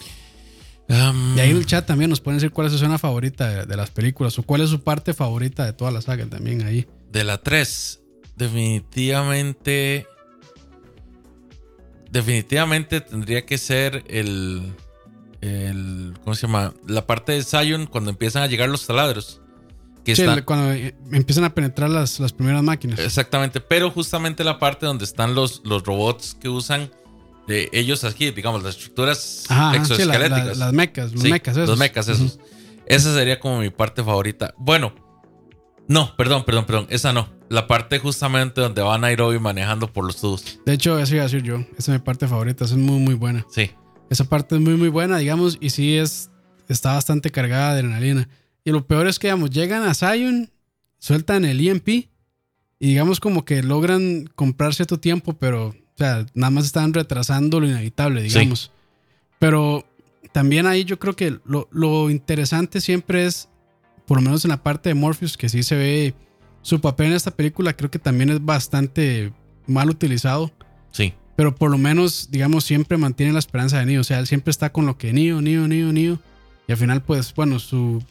Um, Y ahí en el chat también nos pueden decir cuál es su escena favorita de, de las películas o cuál es su parte favorita de toda la saga también ahí. De la 3, definitivamente. Definitivamente tendría que ser el. el ¿Cómo se llama? La parte de Zion cuando empiezan a llegar los taladros. Que Sí, están- cuando eh, empiezan a penetrar las, las primeras máquinas. Exactamente, pero justamente la parte donde están los, los robots que usan de ellos aquí, digamos, las estructuras Ajá, ajá, sí, la- la- exoesqueléticas. las mecas, los Sí, mecas esos. Los mecas esos. Esa sería como mi parte favorita. Bueno, no, perdón, perdón, perdón. Esa no. La parte justamente donde va Nairobi manejando por los tubos. De hecho, eso iba a decir yo. Esa es mi parte favorita. Esa es muy, muy buena. Sí. Esa parte es muy, muy buena, digamos, y sí es, está bastante cargada de adrenalina. Y lo peor es que, digamos, llegan a Zion, sueltan el EMP y digamos como que logran comprar cierto tiempo, pero, o sea, nada más están retrasando lo inevitable, digamos. Pero también ahí yo creo que lo, lo interesante siempre es, por lo menos en la parte de Morpheus, que sí se ve su papel en esta película, creo que también es bastante mal utilizado. Sí. Pero por lo menos, digamos, siempre mantiene la esperanza de Neo. O sea, él siempre está con lo que Neo, Neo, Neo, Neo. Y al final, pues, bueno, su.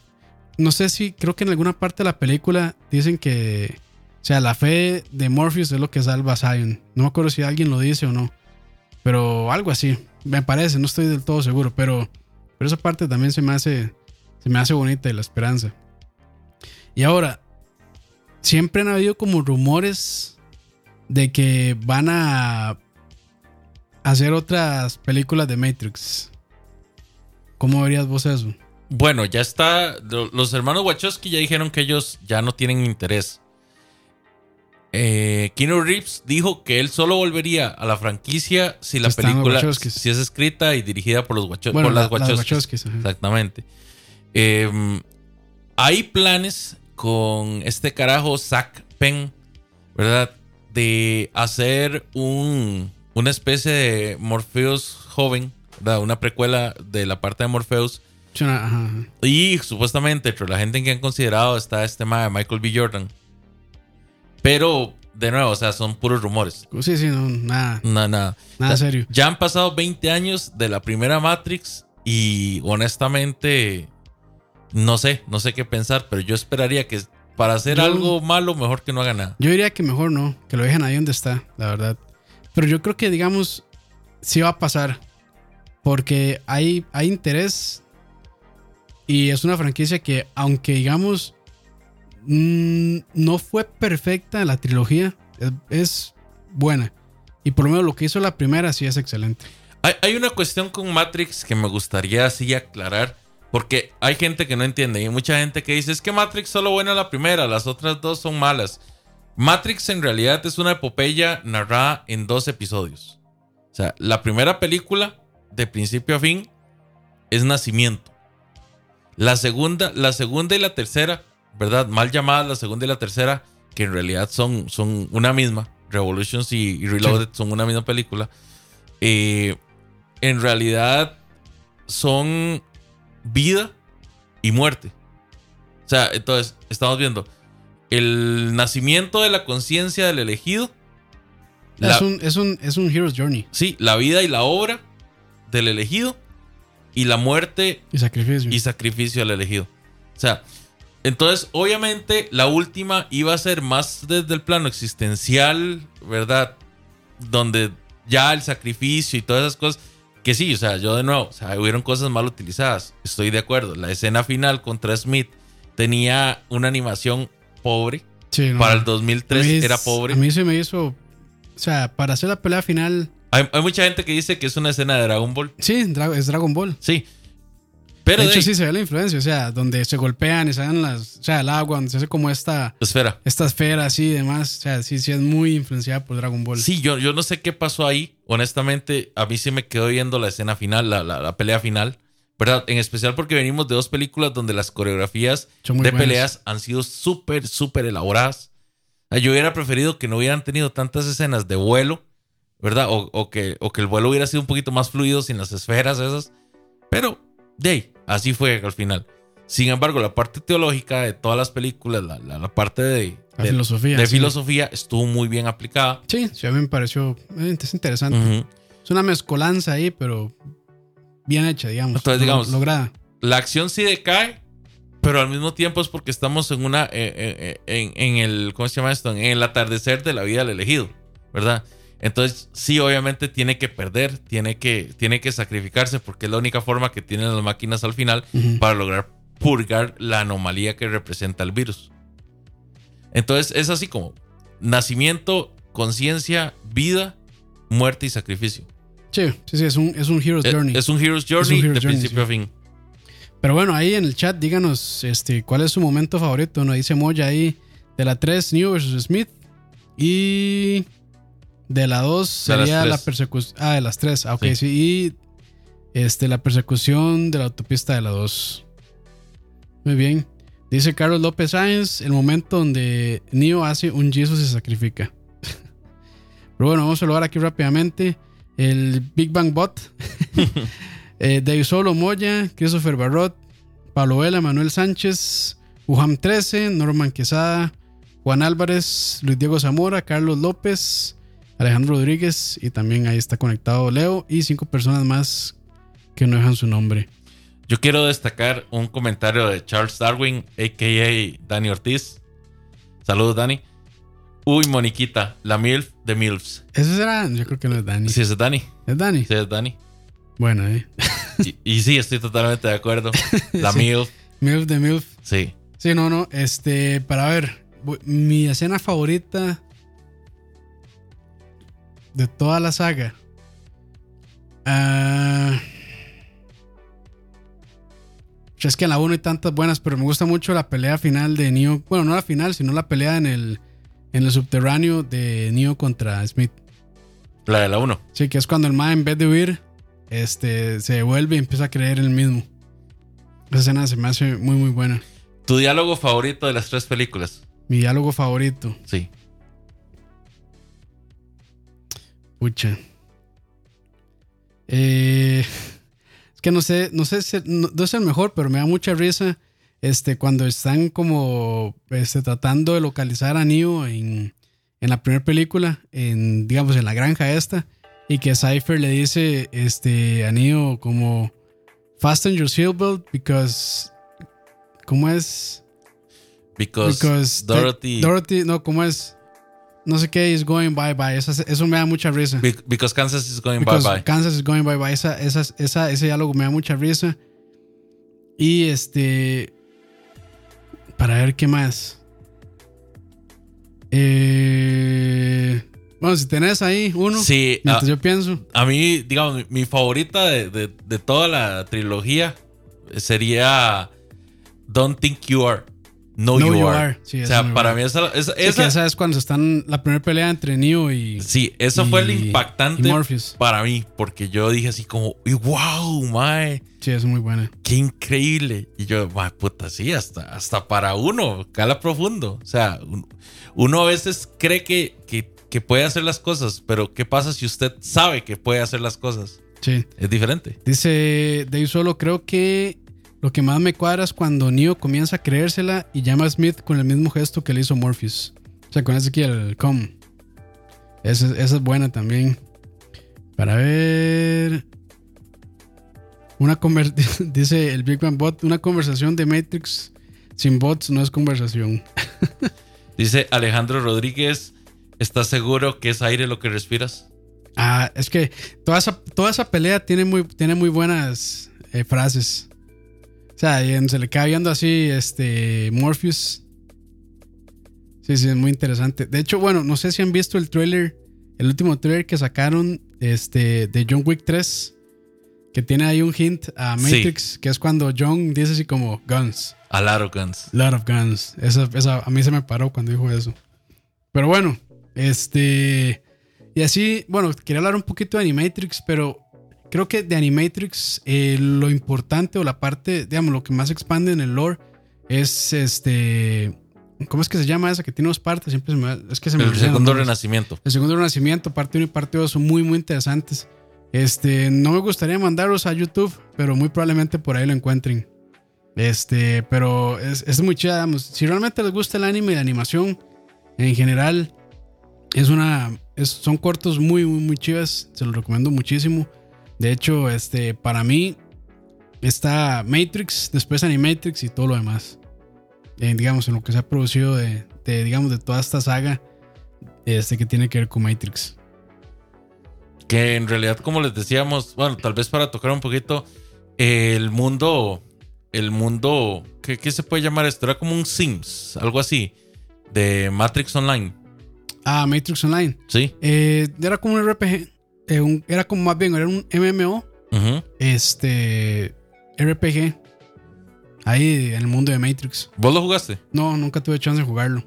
No sé si, creo que en alguna parte de la película dicen que. O sea, la fe de Morpheus es lo que salva a Zion. No me acuerdo si alguien lo dice o no. Pero algo así. Me parece, no estoy del todo seguro. Pero, pero esa parte también se me hace. Se me hace bonita y la esperanza. Y ahora, siempre han habido como rumores de que van a hacer otras películas de Matrix. ¿Cómo verías vos eso? Bueno, ya está. lo- Los hermanos Wachowski ya dijeron que ellos ya no tienen interés. Eh, Keanu Reeves dijo que él solo volvería a la franquicia si la están película si es escrita y dirigida por los Wacho- Bueno, por las la- las Wachowskis. Exactamente. Eh, hay planes con este carajo Zack Penn, ¿verdad? De hacer un, una especie de Morpheus joven, ¿verdad? Una precuela de la parte de Morpheus. Ajá. Y supuestamente entre la gente en que han considerado está este tema de Michael B. Jordan. Pero, de nuevo, o sea, son puros rumores. Sí, sí, no, nada, Nada, nada. nada O sea, serio. Ya han pasado 20 años de la primera Matrix y honestamente no sé, no sé qué pensar, pero yo esperaría que para hacer Yo- algo malo mejor que no haga nada. Yo diría que mejor no, que lo dejen ahí donde está, la verdad. Pero yo creo que, digamos, sí va a pasar. Porque hay, hay interés. Y es una franquicia que, aunque digamos, mm, no fue perfecta la trilogía, es, es buena. Y por lo menos lo que hizo la primera sí es excelente. Hay, hay una cuestión con Matrix que me gustaría así aclarar, porque hay gente que no entiende y hay mucha gente que dice, es que Matrix solo buena la primera, las otras dos son malas. Matrix en realidad es una epopeya narrada en dos episodios. O sea, la primera película, de principio a fin, es Nacimiento. La segunda, la segunda y la tercera, ¿verdad? Mal llamadas la segunda y la tercera, que en realidad son, son una misma. Revolutions y, y Reloaded son una misma película. Eh, en realidad son vida y muerte. O sea, entonces estamos viendo el nacimiento de la conciencia del elegido. la- es, un, es, un, es un Hero's Journey sí, la vida y la obra del elegido. Y la muerte y sacrificio. y sacrificio al elegido. O sea, entonces, obviamente, la última iba a ser más desde el plano existencial, ¿verdad? Donde ya el sacrificio y todas esas cosas. Que sí, o sea, yo de nuevo, o sea, hubieron cosas mal utilizadas. Estoy de acuerdo. La escena final contra Smith tenía una animación pobre. Sí, no. Para el 2003 A mí era pobre. A mí se me hizo. O sea, para hacer la pelea final. Hay, hay mucha gente que dice que es una escena de Dragon Ball. Sí, es Dragon Ball. Sí. Pero de hecho, sí se ve la influencia. O sea, donde se golpean y salen las. O sea, el agua, donde se hace como esta. Espera. Esta esfera así y demás. O sea, sí, sí es muy influenciada por Dragon Ball. Sí, yo, yo no sé qué pasó ahí. Honestamente, a mí sí me quedó viendo la escena final, la, la- la pelea final. ¿Verdad? En especial porque venimos de dos películas donde las coreografías de buenas. peleas han sido súper, súper elaboradas. Yo hubiera preferido que no hubieran tenido tantas escenas de vuelo, ¿verdad? O, o que, o que el vuelo hubiera sido un poquito más fluido sin las esferas esas. Pero, de ahí, así fue al final. Sin embargo, la parte teológica de todas las películas, la, la- la parte de, La de- filosofía, de sí. filosofía estuvo muy bien aplicada. Sí, sí, a mí me pareció. eh, Es interesante. Ujú. Es una mezcolanza ahí, pero bien hecha, digamos. Entonces, digamos, Lograda. la acción sí decae, pero al mismo tiempo es porque estamos en una eh, eh, eh, en, en el ¿cómo se llama esto? En el atardecer de la vida del elegido, ¿verdad? Entonces, sí, obviamente tiene que perder, tiene que, tiene que sacrificarse porque es la única forma que tienen las máquinas al final para lograr purgar la anomalía que representa el virus. Entonces, es así como nacimiento, conciencia, vida, muerte y sacrificio. Sí, sí, sí, es un, es un Hero's Es- Journey. Es un Hero's Journey Hero's de Journey, principio sí. a fin. Pero bueno, ahí en el chat díganos este, cuál es su momento favorito. Nos dice Moya ahí de la 3, New vs. Smith. Y de la 2 De las sería la persecución. Ah, de las 3. Ah, ok, Sí. sí. Y este, la persecución de la autopista de la 2. Muy bien. Dice Carlos López Sáenz, el momento donde Neo hace un Jesus y se sacrifica. Pero bueno, vamos a hablar aquí rápidamente. El Big Bang Bot. eh, Dave Solo Moya, Christopher Barrot, Pablo Vela, Manuel Sánchez, Ujam 13, Norman Quesada, Juan Álvarez, Luis Diego Zamora, Carlos López, Alejandro Rodríguez y también ahí está conectado Leo y cinco personas más que no dejan su nombre. Yo quiero destacar un comentario de Charles Darwin, a.k.a. Dani Ortiz. Saludos, Dani. Uy, Moniquita, la MILF de MILFs. Ese será, yo creo que no es Dani. Sí, es Dani. ¿Es Dani? Sí, es Dani. Bueno, eh. Y, y sí, estoy totalmente de acuerdo. La MILF, MILF de MILF. sí. Sí, no, no. Este, para ver, mi escena favorita de toda la saga. Ah, es que en la 1 hay tantas buenas, pero me gusta mucho la pelea final de Neo. Bueno, no la final, sino la pelea en el, en el subterráneo de Neo contra Smith. La de la 1. Sí, que es cuando el ma en vez de huir, este, se devuelve y empieza a creer el mismo. Esa escena se me hace muy, muy buena. Tu diálogo favorito de las tres películas. Mi diálogo favorito. Sí. Pucha. Eh, es que no sé, no sé si no, no es el mejor, pero me da mucha risa. Este, cuando están como este, tratando de localizar a Neo en, en la primera película, en, digamos, en la granja esta, y que Cypher le dice este, a Neo como Fasten your seatbelt because. ¿Cómo es? Because, Because Dorothy. Dorothy, no, ¿cómo es? No sé qué is going bye bye. Eso, eso me da mucha risa. Be- because Kansas is going Because bye bye. Kansas is going bye bye. Esa, esa, esa- ese diálogo me da mucha risa. Y este. Para ver qué más. Eh, bueno, si tenés ahí uno. Sí, ah, yo pienso. A mí, digamos, mi, mi favorita de, de- de toda la trilogía sería Don't Think You Are. No, You, You Are. Are. Sí, o sea, para mí esa, esa, Sí, esa- esa es cuando están la primera pelea entre Neo y. sí, eso fue y- impactante para mí, porque yo dije así como, wow, mae, Sí, es muy buena. qué increíble. Y yo, mae, puta, sí, hasta, hasta para uno, cala profundo. O sea, un- uno a veces cree que, que, que puede hacer las cosas, pero ¿qué pasa si usted sabe que puede hacer las cosas? Sí. Es diferente. Dice Dave Solo, creo que lo que más me cuadra es cuando Neo comienza a creérsela y llama a Smith con el mismo gesto que le hizo Morpheus. O sea, con ese aquí el com. Esa, esa es buena también. Para ver. Una dice el Big Bang Bot, una conversación de Matrix sin bots no es conversación. Dice Alejandro Rodríguez, ¿estás seguro que es aire lo que respiras? Ah, es que toda esa, toda esa pelea tiene muy, tiene muy buenas eh, frases. O sea, y se le queda viendo así, este, Morpheus. Sí, sí, es muy interesante. De hecho, bueno, no sé si han visto el trailer, el último trailer que sacaron, este, de John Wick 3, que tiene ahí un hint a Sí. Matrix, que es cuando John dice así como guns, A lot of guns. lot of guns. Esa, esa a mí se me paró cuando dijo eso. Pero bueno, este, y así, bueno, quería hablar un poquito de Animatrix, pero creo que de Animatrix eh, lo importante o la parte, digamos, lo que más expande en el lore es este. ¿Cómo es que se llama esa que tiene dos partes? Siempre se me es que se me El segundo nombres. renacimiento. El segundo renacimiento, parte 1 y parte 2 son muy, muy interesantes. Este, no me gustaría mandarlos a YouTube, pero muy probablemente por ahí lo encuentren. Este, pero es, es muy chida, digamos. Si realmente les gusta el anime y la animación, en general, es una. es- son cortos muy, muy, muy chivas. Se los recomiendo muchísimo. De hecho, este, para mí, está Matrix, después Animatrix y todo lo demás. Eh, digamos, en lo que se ha producido de, de, digamos, de toda esta saga este que tiene que ver con Matrix. Que en realidad, como les decíamos, bueno, tal vez para tocar un poquito, el mundo, el mundo, ¿qué, qué se puede llamar esto? Era como un Sims, algo así, de Matrix Online, Ah, Matrix Online. ¿sí? Eh, era como un RPG. Eh, un- era como más bien, era un MMO. Este. RPG. Ahí en el mundo de Matrix. ¿Vos lo jugaste? No, nunca tuve chance de jugarlo.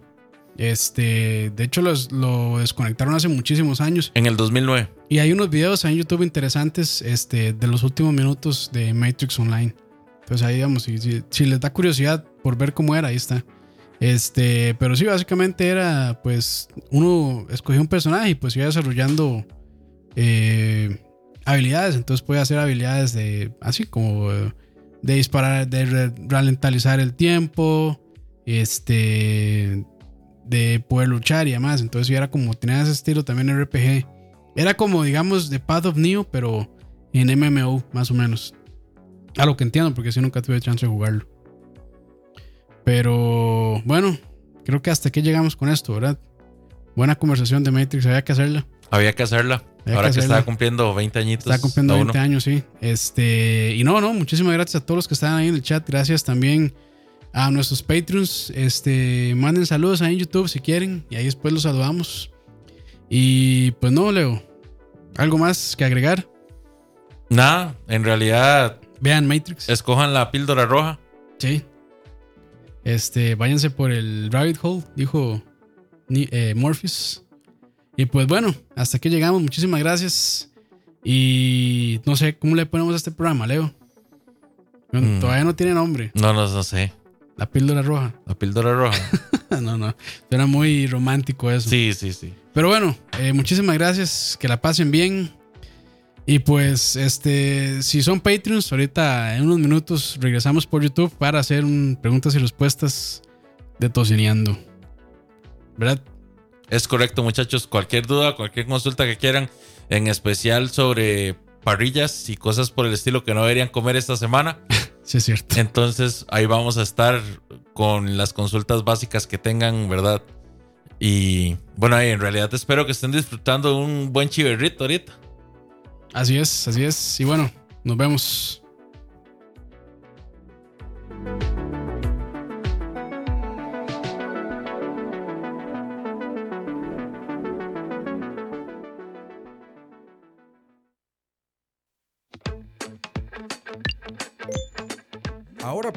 Este. De hecho, los- lo desconectaron hace muchísimos años. En el 2009. Y hay unos videos ahí en YouTube interesantes este, de los últimos minutos de Matrix Online. Entonces ahí digamos, si, si- si les da curiosidad por ver cómo era, ahí está. Este, pero sí, básicamente era, pues, uno escogía un personaje y pues iba desarrollando eh, habilidades. Entonces puede hacer habilidades de, así como eh, de disparar, de ralentizar el tiempo, este, de poder luchar y demás. Entonces era como, tenía ese estilo también RPG. Era como, digamos, de Path of Neo, pero en MMO, más o menos. A lo que entiendo, porque si nunca tuve chance de jugarlo. Pero bueno, creo que hasta aquí llegamos con esto, ¿verdad? Buena conversación de Matrix, había que hacerla. Había que hacerla. Había Ahora que estaba cumpliendo 20 añitos. Está cumpliendo cada 20 uno. años, sí. Este, y no, no, muchísimas gracias a todos los que están ahí en el chat. Gracias también a nuestros Patreons. Este, manden saludos ahí en YouTube si quieren. Y ahí después los saludamos. Y pues no, Leo. ¿Algo más que agregar? Nada, en realidad, Vean Matrix. escojan la píldora roja. Sí. Este, váyanse por el rabbit hole, dijo eh, Morpheus. Y pues bueno, hasta aquí llegamos. Muchísimas gracias. Y no sé cómo le ponemos a este programa, Leo. Bueno, Mm. Todavía no tiene nombre. No, no, no sé. La píldora roja. La píldora roja. no, no. Suena muy romántico eso. Sí, sí, sí. Pero bueno, eh, muchísimas gracias. Que la pasen bien. Y pues, este, si son Patreons, ahorita en unos minutos regresamos por YouTube para hacer un preguntas y respuestas de Tocineando. ¿Verdad? Es correcto, muchachos. Cualquier duda, cualquier consulta que quieran, en especial sobre parrillas y cosas por el estilo que no deberían comer esta semana. Sí, es cierto. Entonces ahí vamos a estar con las consultas básicas que tengan, ¿verdad? Y bueno, ahí en realidad espero que estén disfrutando un buen chiverrito ahorita. Así es, así es. Y bueno, nos vemos.